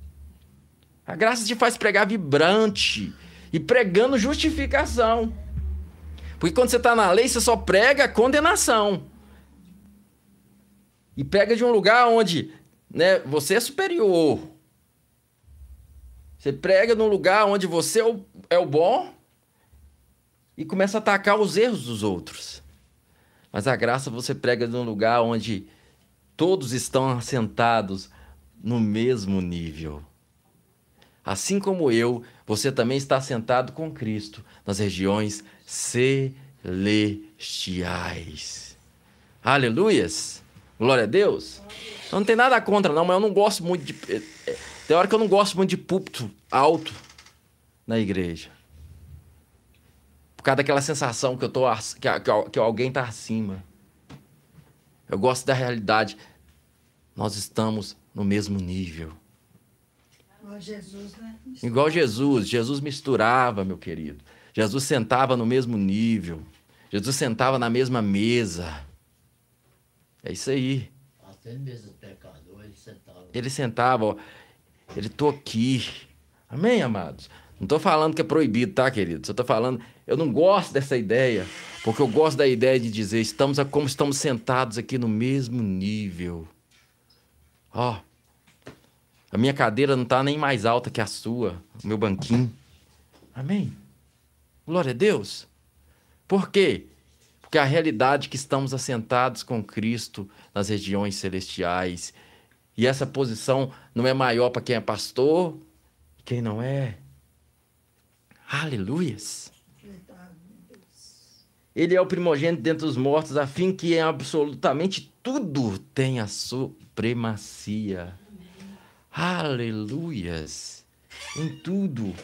A graça te faz pregar vibrante e pregando justificação. Porque quando você está na lei, você só prega condenação. E prega de um lugar onde né, você é superior. Você prega num lugar onde você é o, é o bom e começa a atacar os erros dos outros. Mas a graça você prega num lugar onde todos estão assentados no mesmo nível. Assim como eu, você também está sentado com Cristo nas regiões celestiais. Aleluias! Glória a Deus! Não tem nada contra, não, mas eu não gosto muito de. Tem hora que eu não gosto muito de púlpito alto na igreja. Por causa daquela sensação que eu tô que, que alguém está acima. Eu gosto da realidade. Nós estamos no mesmo nível. Igual Jesus, né? Igual Jesus. Jesus misturava, meu querido. Jesus sentava no mesmo nível. Jesus sentava na mesma mesa. É isso aí. Até mesmo pecador, ele sentava. Ele sentava, ó. Ele tô aqui. Amém, amados? Não estou falando que é proibido, tá, querido? Só falando, eu não gosto dessa ideia, porque eu gosto da ideia de dizer, estamos como estamos sentados aqui no mesmo nível. Ó, a minha cadeira não está nem mais alta que a sua, o meu banquinho. Amém? Glória a Deus. Por quê? Porque a realidade é que estamos assentados com Cristo nas regiões celestiais. E essa posição não é maior para quem é pastor, quem não é. Aleluias. Ele é o primogênito dentre os mortos, a fim que em absolutamente tudo tenha supremacia. Aleluias! Em tudo.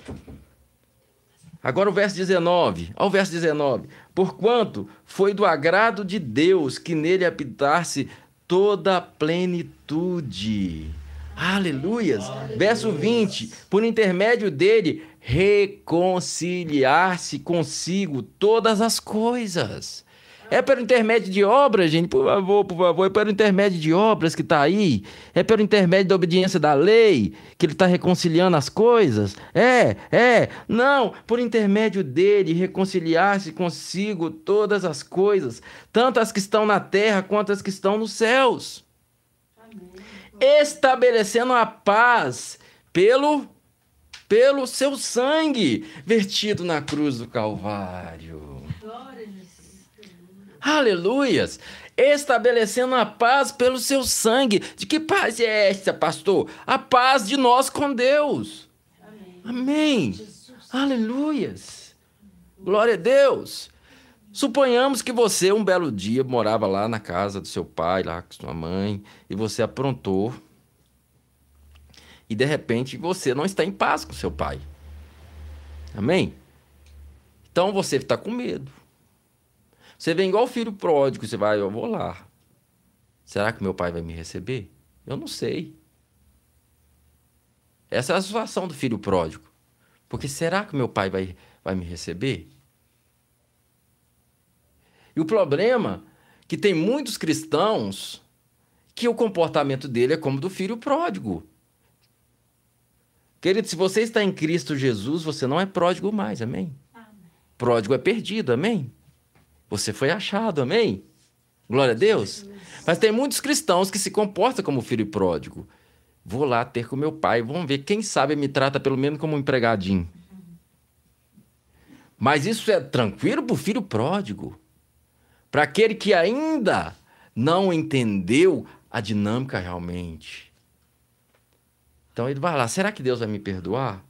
Agora o verso 19. Olha o verso 19. Porquanto foi do agrado de Deus que nele habitasse toda a plenitude. Aleluias. Aleluias. Verso 20. Por intermédio dele, reconciliar-se consigo todas as coisas é pelo intermédio de obras, gente, por favor, por favor. É pelo intermédio de obras que está aí. É pelo intermédio da obediência da lei que ele está reconciliando as coisas. É, é. Não, por intermédio dele, reconciliar-se consigo todas as coisas, tanto as que estão na terra quanto as que estão nos céus. Estabelecendo a paz pelo pelo seu sangue vertido na cruz do Calvário. Aleluias! Estabelecendo a paz pelo seu sangue. De que paz é esta, pastor? A paz de nós com Deus. Amém. Amém. Aleluias! Glória a Deus! Suponhamos que você, um belo dia, morava lá na casa do seu pai, lá com sua mãe, e você aprontou. E de repente você não está em paz com seu pai. Amém? Então você está com medo. Você vem igual o filho pródigo, você vai, eu vou lá. Será que meu pai vai me receber? Eu não sei. Essa é a situação do filho pródigo. Porque será que meu pai vai, vai me receber? E o problema é que tem muitos cristãos que o comportamento dele é como do filho pródigo. Querido, se você está em Cristo Jesus, você não é pródigo mais, amém? amém. Pródigo é perdido, amém? Você foi achado, amém? Glória a Deus. Mas tem muitos cristãos que se comportam como filho pródigo. Vou lá ter com meu pai, vamos ver, quem sabe me trata pelo menos como um empregadinho. Mas isso é tranquilo para o filho pródigo. Para aquele que ainda não entendeu a dinâmica realmente. Então ele vai lá, será que Deus vai me perdoar?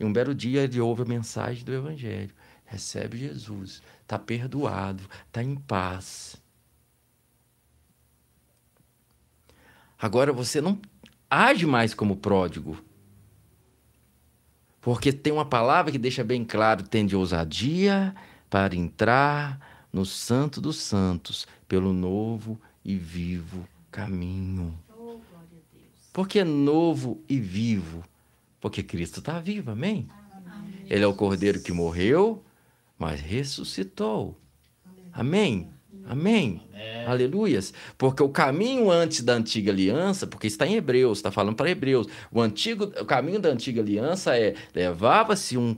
E um belo dia ele ouve a mensagem do Evangelho recebe Jesus, está perdoado, está em paz. Agora você não age mais como pródigo. Porque tem uma palavra que deixa bem claro: tem de ousadia para entrar no Santo dos Santos, pelo novo e vivo caminho. Oh, Por que novo e vivo? Porque Cristo está vivo, amém? amém? Ele é o cordeiro que morreu, mas ressuscitou. Amém? Amém. Amém. Aleluias. Porque o caminho antes da antiga aliança, porque está em Hebreus, está falando para Hebreus, o, antigo, o caminho da antiga aliança é levava-se um,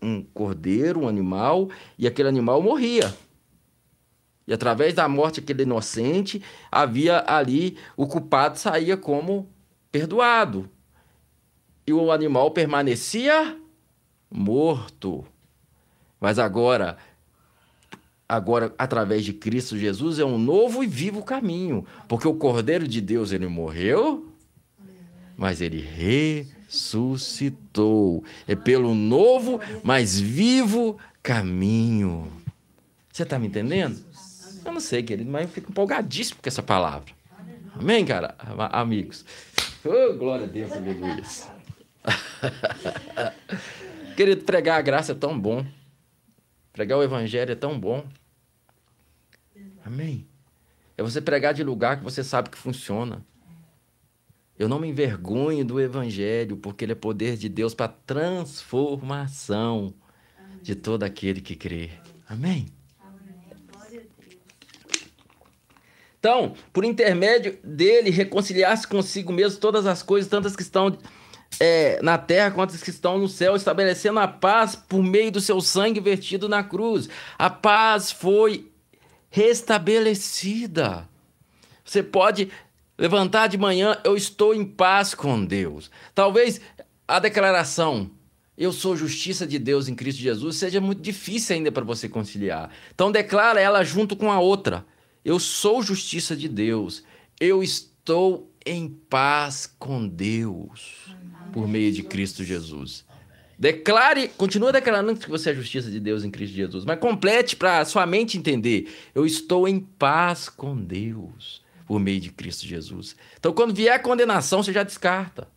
um cordeiro, um animal, e aquele animal morria. E através da morte daquele inocente, havia ali, o culpado saía como perdoado. E o animal permanecia morto. Mas agora, agora através de Cristo Jesus é um novo e vivo caminho, porque o Cordeiro de Deus ele morreu, mas ele ressuscitou. É pelo novo, mas vivo caminho. Você está me entendendo? Eu não sei, querido, mas eu fico empolgadíssimo com essa palavra. Amém, cara? Amigos. Oh, glória a Deus, aleluia. [laughs] querido, pregar a graça é tão bom. Pregar o evangelho é tão bom. Amém. É você pregar de lugar que você sabe que funciona. Eu não me envergonho do evangelho, porque ele é poder de Deus para transformação Amém. de todo aquele que crê. Amém. Então, por intermédio dele, reconciliar-se consigo mesmo todas as coisas, tantas que estão é, na terra quanto os que estão no céu, estabelecendo a paz por meio do seu sangue vertido na cruz. A paz foi restabelecida. Você pode levantar de manhã, eu estou em paz com Deus. Talvez a declaração eu sou justiça de Deus em Cristo Jesus seja muito difícil ainda para você conciliar. Então declara ela junto com a outra. Eu sou justiça de Deus. Eu estou em paz com Deus por meio de Cristo Jesus. Declare, continua declarando que você é a justiça de Deus em Cristo Jesus, mas complete para sua mente entender. Eu estou em paz com Deus por meio de Cristo Jesus. Então, quando vier a condenação, você já descarta.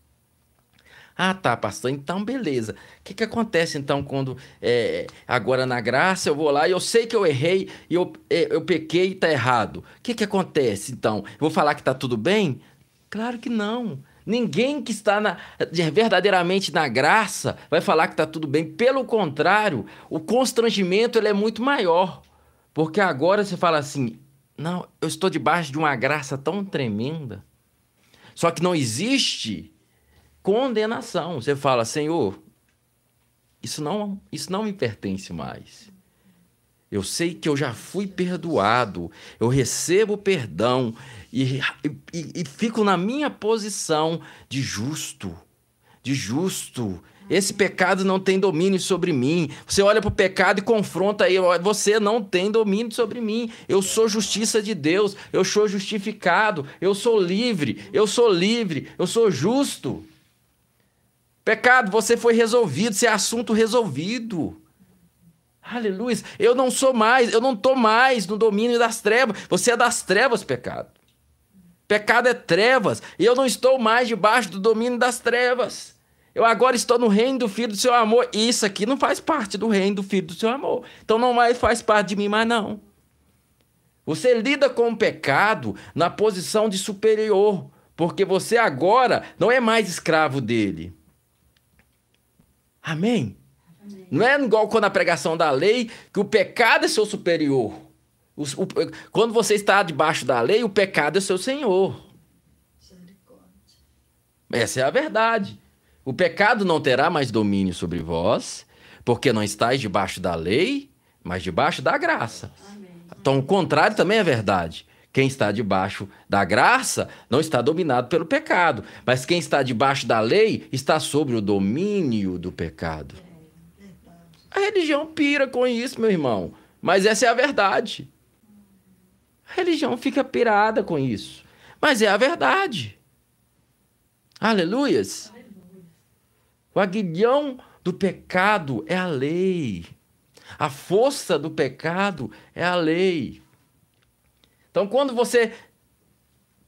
Ah, tá, pastor, então beleza. O que, que acontece então quando é, agora na graça eu vou lá e eu sei que eu errei e eu, é, eu pequei e tá errado? O que, que acontece então? Eu vou falar que tá tudo bem? Claro que não. Ninguém que está na, verdadeiramente na graça vai falar que está tudo bem. Pelo contrário, o constrangimento ele é muito maior. Porque agora você fala assim: não, eu estou debaixo de uma graça tão tremenda. Só que não existe condenação. Você fala, Senhor, isso não, isso não me pertence mais. Eu sei que eu já fui perdoado, eu recebo perdão, e, e, e fico na minha posição de justo, de justo. Esse pecado não tem domínio sobre mim. Você olha para o pecado e confronta ele. Você não tem domínio sobre mim. Eu sou justiça de Deus. Eu sou justificado. Eu sou livre. Eu sou livre. Eu sou justo. Pecado, você foi resolvido. Esse é assunto resolvido. Aleluia. Eu não sou mais. Eu não estou mais no domínio das trevas. Você é das trevas, pecado. Pecado é trevas, e eu não estou mais debaixo do domínio das trevas. Eu agora estou no reino do Filho do seu amor. E isso aqui não faz parte do reino do Filho do seu amor. Então não mais faz parte de mim mais não. Você lida com o pecado na posição de superior, porque você agora não é mais escravo dele. Amém? Amém. Não é igual quando a pregação da lei que o pecado é seu superior. O, o, quando você está debaixo da lei, o pecado é seu senhor. Essa é a verdade. O pecado não terá mais domínio sobre vós, porque não estáis debaixo da lei, mas debaixo da graça. Amém. Então, o contrário também é verdade. Quem está debaixo da graça não está dominado pelo pecado, mas quem está debaixo da lei está sob o domínio do pecado. A religião pira com isso, meu irmão, mas essa é a verdade. A religião fica pirada com isso. Mas é a verdade. Aleluias. O aguilhão do pecado é a lei. A força do pecado é a lei. Então, quando você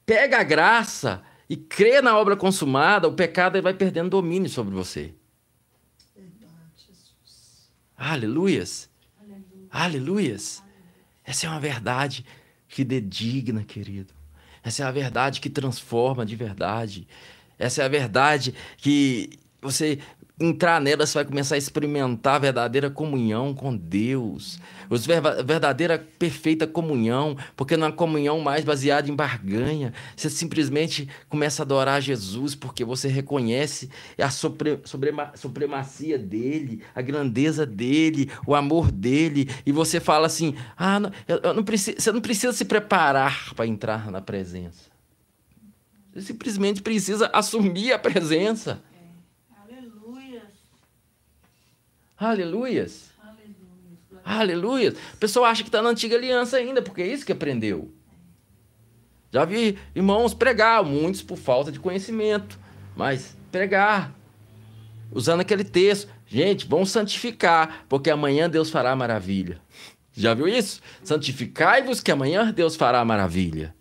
pega a graça e crê na obra consumada, o pecado vai perdendo domínio sobre você. Aleluias. Aleluia. Aleluias. Essa é uma verdade que dedigna, querido. Essa é a verdade que transforma de verdade. Essa é a verdade que você entrar nela, você vai começar a experimentar a verdadeira comunhão com Deus. A verdadeira perfeita comunhão, porque não é comunhão mais baseada em barganha. Você simplesmente começa a adorar Jesus porque você reconhece a supre, suprema, supremacia dele, a grandeza dele, o amor dele, e você fala assim: ah, não, eu não preciso, você não precisa se preparar para entrar na presença. Você simplesmente precisa assumir a presença. Aleluias. Aleluia. O pessoal acha que está na antiga aliança ainda, porque é isso que aprendeu. Já vi irmãos pregar, muitos por falta de conhecimento, mas pregar, usando aquele texto. Gente, vamos santificar, porque amanhã Deus fará maravilha. Já viu isso? Santificai-vos, que amanhã Deus fará maravilha.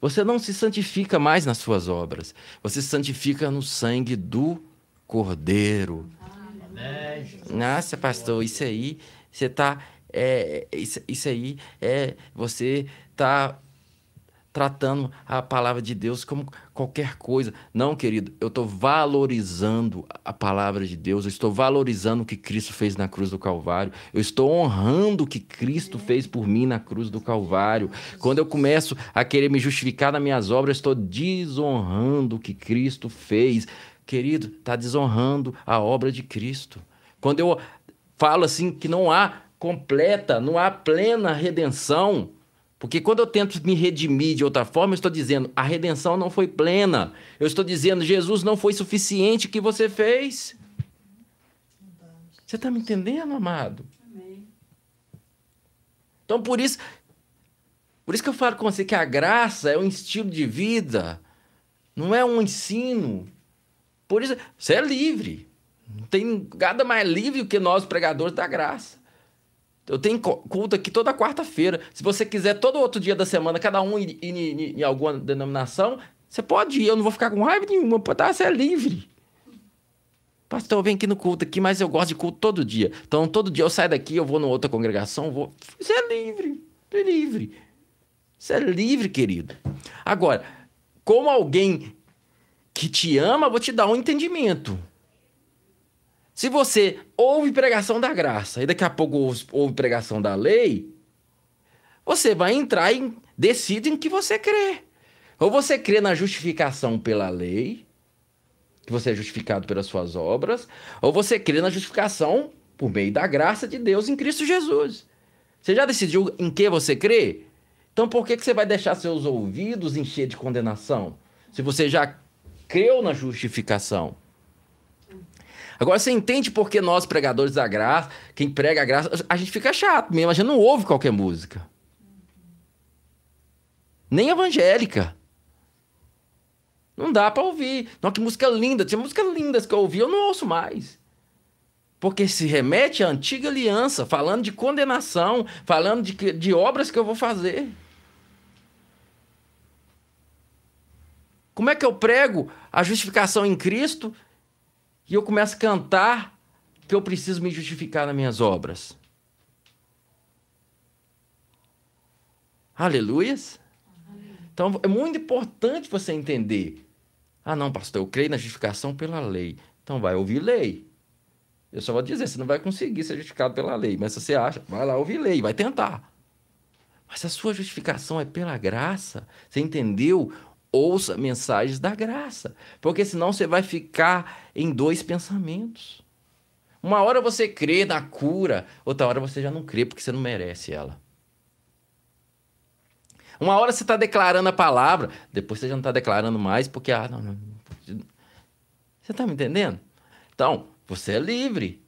Você não se santifica mais nas suas obras, você se santifica no sangue do Cordeiro. Nossa, pastor, isso aí, você tá. É, isso, isso aí é. Você tá tratando a palavra de Deus como qualquer coisa. Não, querido, eu estou valorizando a palavra de Deus, eu estou valorizando o que Cristo fez na cruz do Calvário, eu estou honrando o que Cristo fez por mim na cruz do Calvário. Quando eu começo a querer me justificar nas minhas obras, eu estou desonrando o que Cristo fez querido, está desonrando a obra de Cristo. Quando eu falo assim que não há completa, não há plena redenção, porque quando eu tento me redimir de outra forma, eu estou dizendo a redenção não foi plena. Eu estou dizendo Jesus não foi suficiente o que você fez. Você está me entendendo, amado? Amém. Então por isso, por isso que eu falo com você que a graça é um estilo de vida, não é um ensino. Por isso, você é livre. Não tem nada mais livre do que nós, pregadores da graça. Eu tenho culto aqui toda quarta-feira. Se você quiser, todo outro dia da semana, cada um ir, ir, ir, em alguma denominação, você pode ir. Eu não vou ficar com raiva nenhuma. Tá? Você é livre. Pastor, eu venho aqui no culto aqui, mas eu gosto de culto todo dia. Então, todo dia eu saio daqui, eu vou numa outra congregação, vou. Você é livre. Você é livre. Você é livre, querido. Agora, como alguém que te ama, vou te dar um entendimento. Se você ouve pregação da graça e daqui a pouco ouve pregação da lei, você vai entrar e decide em que você crê. Ou você crê na justificação pela lei, que você é justificado pelas suas obras, ou você crê na justificação por meio da graça de Deus em Cristo Jesus. Você já decidiu em que você crê? Então por que, que você vai deixar seus ouvidos encher de condenação? Se você já creu na justificação. Agora você entende por que nós, pregadores da graça, quem prega a graça, a gente fica chato mesmo, a gente não ouve qualquer música. Nem evangélica. Não dá para ouvir. Não, que música linda. Tinha músicas lindas que eu ouvi, eu não ouço mais. Porque se remete à antiga aliança, falando de condenação, falando de, de obras que eu vou fazer. Como é que eu prego a justificação em Cristo e eu começo a cantar que eu preciso me justificar nas minhas obras. Aleluias. Então é muito importante você entender. Ah, não, pastor, eu creio na justificação pela lei. Então vai ouvir lei. Eu só vou dizer, você não vai conseguir ser justificado pela lei. Mas se você acha, vai lá ouvir lei, vai tentar. Mas a sua justificação é pela graça. Você entendeu ouça mensagens da graça, porque senão você vai ficar em dois pensamentos. Uma hora você crê na cura, outra hora você já não crê porque você não merece ela. Uma hora você está declarando a palavra, depois você já não está declarando mais porque ah, não, não. Você está me entendendo? Então, você é livre.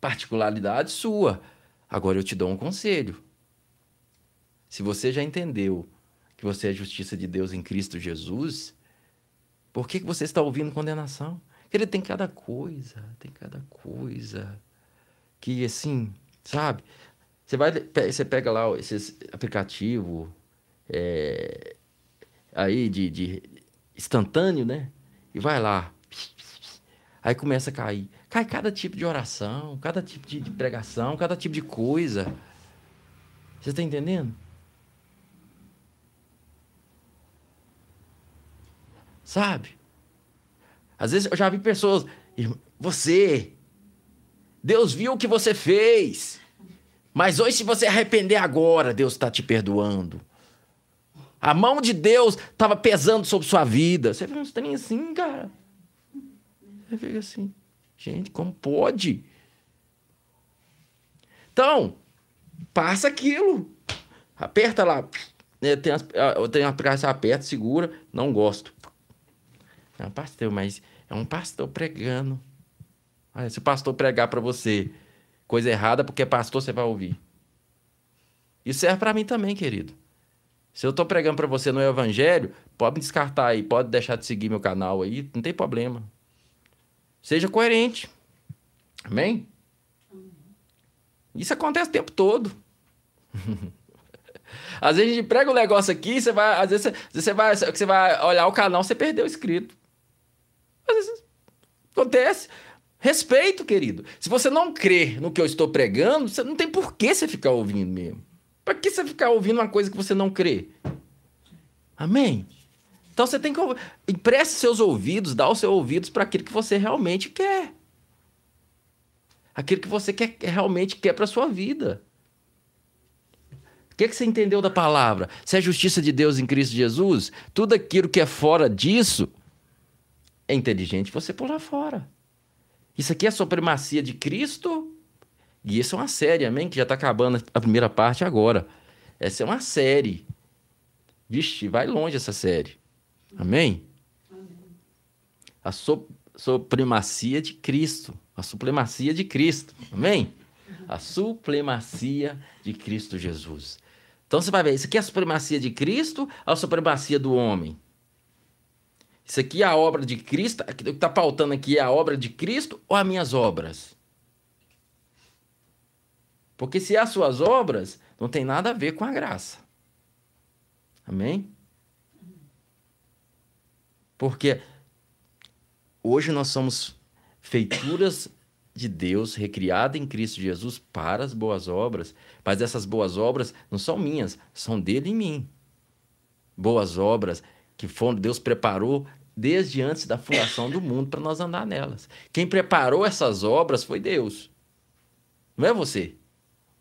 Particularidade sua. Agora eu te dou um conselho. Se você já entendeu que você é a justiça de Deus em Cristo Jesus, por que, que você está ouvindo condenação? Ele tem cada coisa, tem cada coisa que assim, sabe? Você vai, você pega lá esses aplicativo é, aí de, de instantâneo, né? E vai lá, aí começa a cair. Cai cada tipo de oração, cada tipo de pregação, cada tipo de coisa. Você está entendendo? Sabe? Às vezes eu já vi pessoas, você, Deus viu o que você fez. Mas hoje, se você arrepender agora, Deus está te perdoando. A mão de Deus estava pesando sobre sua vida. Você vê uns trem assim, cara. Você fica assim, gente, como pode? Então, passa aquilo. Aperta lá. Tem, as, tem a aperta, segura. Não gosto. É um pastor, mas é um pastor pregando. Olha, se o pastor pregar para você coisa errada, porque é pastor, você vai ouvir. Isso serve para mim também, querido. Se eu estou pregando para você no evangelho, pode me descartar aí, pode deixar de seguir meu canal aí, não tem problema. Seja coerente. Amém? Isso acontece o tempo todo. [laughs] às vezes a gente prega um negócio aqui, você vai, às vezes você vai, você vai olhar o canal, você perdeu o inscrito. Às vezes acontece. Respeito, querido. Se você não crê no que eu estou pregando, você não tem por que você ficar ouvindo mesmo. Para que você ficar ouvindo uma coisa que você não crê? Amém? Então você tem que empreste seus ouvidos, dá os seus ouvidos para aquilo que você realmente quer. Aquilo que você quer, realmente quer para sua vida. O que, que você entendeu da palavra? Se é justiça de Deus em Cristo Jesus, tudo aquilo que é fora disso é inteligente você pular fora. Isso aqui é a supremacia de Cristo. E isso é uma série, amém? Que já está acabando a primeira parte agora. Essa é uma série. Vixe, vai longe essa série. Amém? A so, supremacia de Cristo. A supremacia de Cristo. Amém? A supremacia de Cristo Jesus. Então você vai ver, isso aqui é a supremacia de Cristo ou a supremacia do homem? Isso aqui é a obra de Cristo? O que está pautando aqui é a obra de Cristo ou as minhas obras? Porque se é as suas obras, não tem nada a ver com a graça. Amém? Porque hoje nós somos feituras de Deus, recriada em Cristo Jesus para as boas obras, mas essas boas obras não são minhas, são dele e mim. Boas obras que Deus preparou desde antes da fundação do mundo para nós andar nelas. Quem preparou essas obras foi Deus. Não é você.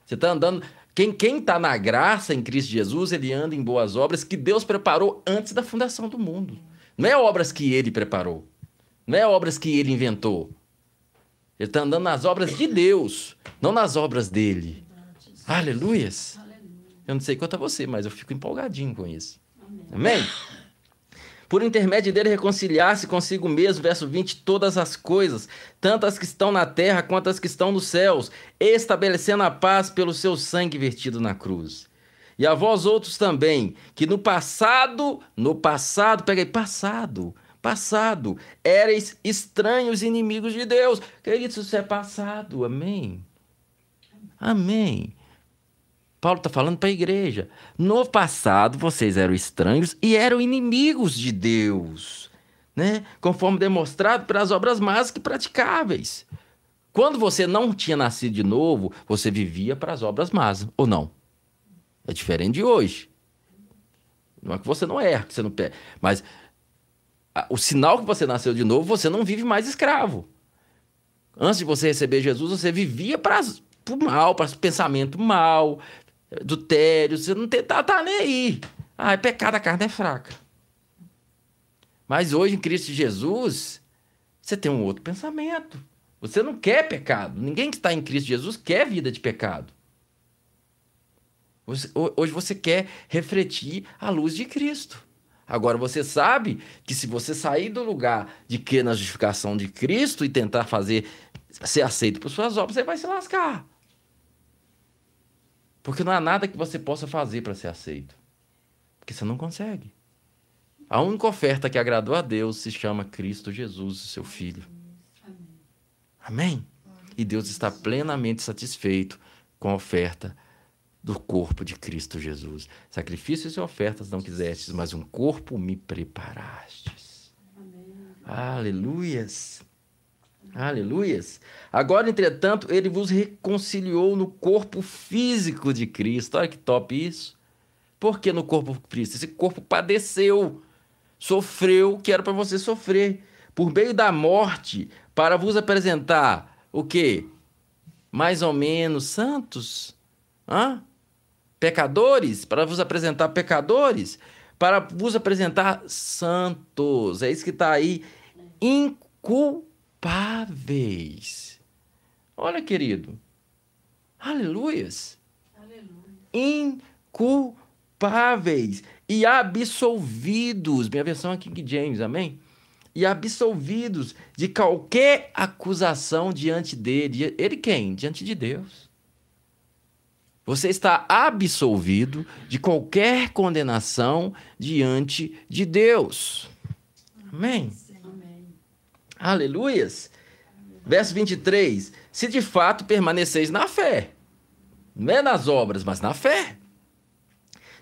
Você está andando. Quem está na graça em Cristo Jesus, ele anda em boas obras que Deus preparou antes da fundação do mundo. Não é obras que ele preparou. Não é obras que ele inventou. Ele está andando nas obras de Deus, não nas obras dele. Aleluias. Eu não sei quanto a você, mas eu fico empolgadinho com isso. Amém? Por intermédio dele reconciliar-se consigo mesmo, verso 20, todas as coisas, tanto as que estão na terra quanto as que estão nos céus, estabelecendo a paz pelo seu sangue vertido na cruz. E a vós outros também, que no passado, no passado, pega aí, passado, passado, erais estranhos inimigos de Deus. Queridos, isso é passado, amém? Amém. Paulo está falando para a igreja. No passado, vocês eram estranhos e eram inimigos de Deus, né? conforme demonstrado pelas obras más que praticáveis. Quando você não tinha nascido de novo, você vivia para as obras más, ou não? É diferente de hoje. Não é que você não erra, que você não perde. Mas o sinal que você nasceu de novo, você não vive mais escravo. Antes de você receber Jesus, você vivia para o mal, para pensamento mal, adultério, você não tá, tá nem aí. Ah, é pecado, a carne é fraca. Mas hoje, em Cristo Jesus, você tem um outro pensamento. Você não quer pecado. Ninguém que está em Cristo Jesus quer vida de pecado. Hoje você quer refletir a luz de Cristo. Agora você sabe que se você sair do lugar de que na justificação de Cristo e tentar fazer ser aceito por suas obras, você vai se lascar. Porque não há nada que você possa fazer para ser aceito. Porque você não consegue. A única oferta que agradou a Deus se chama Cristo Jesus, seu Filho. Amém? E Deus está plenamente satisfeito com a oferta do corpo de Cristo Jesus. Sacrifícios e ofertas não quisestes, mas um corpo me preparastes. Amém. Aleluias. Aleluias. Agora, entretanto, ele vos reconciliou no corpo físico de Cristo. Olha que top isso. Por que no corpo de Cristo? Esse corpo padeceu, sofreu o que era para você sofrer. Por meio da morte, para vos apresentar o quê? Mais ou menos santos? Hã? Pecadores? Para vos apresentar pecadores? Para vos apresentar santos. É isso que está aí. Inculpáveis culpáveis. Olha, querido. Aleluias. Aleluia. Inculpáveis e absolvidos. Minha versão aqui King James, amém? E absolvidos de qualquer acusação diante dele. Ele quem? Diante de Deus. Você está absolvido de qualquer condenação diante de Deus. Amém? Aleluias. Verso 23. Se de fato permaneceis na fé, não é nas obras, mas na fé.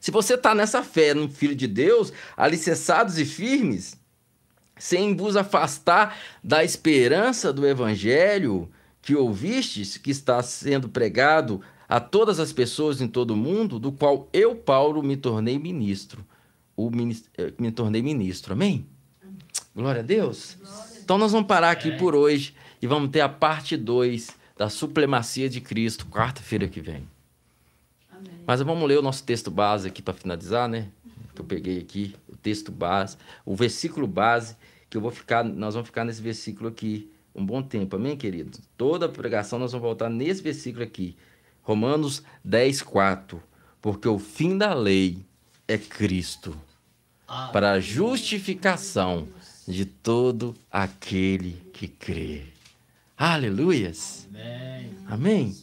Se você está nessa fé no Filho de Deus, alicerçados e firmes, sem vos afastar da esperança do Evangelho que ouvistes, que está sendo pregado a todas as pessoas em todo o mundo, do qual eu, Paulo, me tornei ministro. O ministro, eh, me tornei ministro. Amém? Amém. Glória a Deus. Glória então nós vamos parar aqui por hoje e vamos ter a parte 2 da supremacia de Cristo, quarta-feira que vem. Amém. Mas vamos ler o nosso texto base aqui para finalizar, né? Que eu peguei aqui, o texto base, o versículo base, que eu vou ficar, nós vamos ficar nesse versículo aqui um bom tempo, amém, querido? Toda a pregação nós vamos voltar nesse versículo aqui. Romanos 10, 4. Porque o fim da lei é Cristo, para a justificação de todo aquele que crê. Aleluias. Amém. Amém.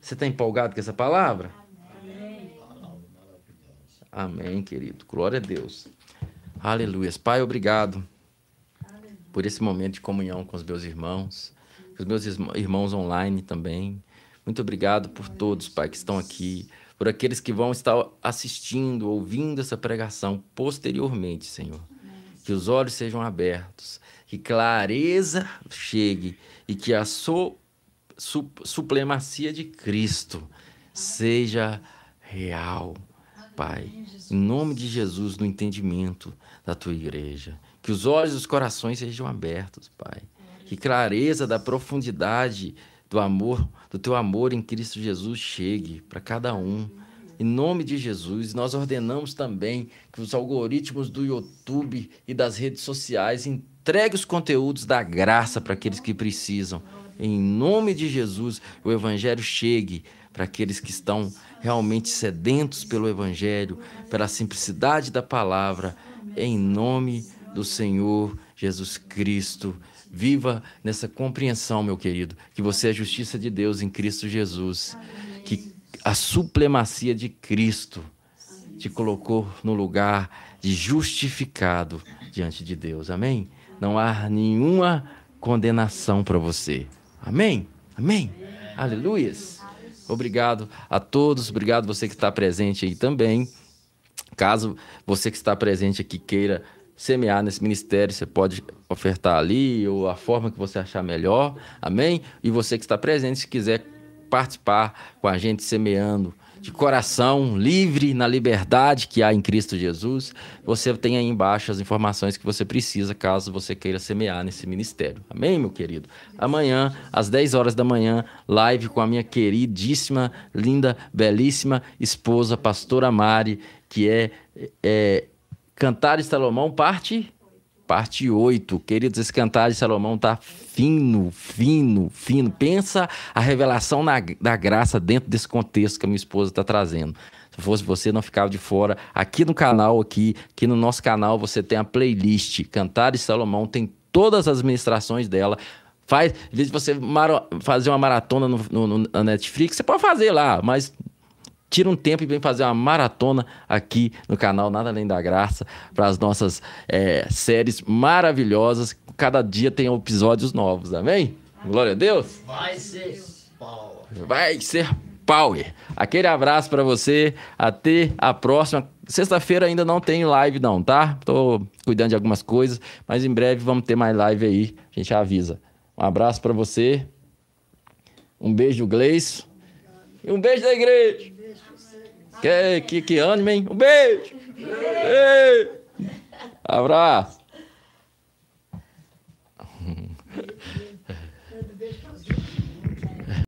Você está empolgado com essa palavra? Amém. Amém, querido. Glória a Deus. Aleluias. Pai, obrigado por esse momento de comunhão com os meus irmãos, com os meus irmãos online também. Muito obrigado por todos, Pai, que estão aqui, por aqueles que vão estar assistindo, ouvindo essa pregação posteriormente, Senhor. Que os olhos sejam abertos, que clareza chegue e que a su, su, supremacia de Cristo seja real, Pai. Em nome de Jesus, no entendimento da tua igreja. Que os olhos e os corações sejam abertos, Pai. Que clareza da profundidade do amor, do teu amor em Cristo Jesus chegue para cada um. Em nome de Jesus, nós ordenamos também que os algoritmos do YouTube e das redes sociais entreguem os conteúdos da graça para aqueles que precisam. Em nome de Jesus, o Evangelho chegue para aqueles que estão realmente sedentos pelo Evangelho, pela simplicidade da palavra, em nome do Senhor Jesus Cristo. Viva nessa compreensão, meu querido, que você é justiça de Deus em Cristo Jesus, que a supremacia de Cristo te colocou no lugar de justificado diante de Deus. Amém? Não há nenhuma condenação para você. Amém? Amém? Aleluias. Obrigado a todos, obrigado você que está presente aí também. Caso você que está presente aqui queira semear nesse ministério, você pode ofertar ali ou a forma que você achar melhor. Amém? E você que está presente, se quiser participar com a gente semeando de coração livre na liberdade que há em Cristo Jesus, você tem aí embaixo as informações que você precisa caso você queira semear nesse ministério. Amém, meu querido? Amanhã, às 10 horas da manhã, live com a minha queridíssima, linda, belíssima esposa, pastora Mari, que é, é Cantar de Salomão, parte parte 8. Queridos, esse Cantar de Salomão tá fino, fino, fino. Pensa a revelação na, da graça dentro desse contexto que a minha esposa está trazendo. Se fosse você, não ficava de fora. Aqui no canal, aqui, aqui no nosso canal, você tem a playlist Cantar de Salomão, tem todas as ministrações dela. Faz, de você fazer uma maratona no, no, no Netflix, você pode fazer lá, mas tira um tempo e vem fazer uma maratona aqui no canal Nada Além da Graça para as nossas é, séries maravilhosas. Cada dia tem episódios novos, amém? Glória a Deus. Vai ser power. Vai ser power. Aquele abraço para você. Até a próxima. Sexta-feira ainda não tem live não, tá? Tô cuidando de algumas coisas, mas em breve vamos ter mais live aí. A gente avisa. Um abraço para você. Um beijo, Gleice. E um beijo da igreja. Que, que, que ânimo, hein? Um beijo! Ei. Abraço!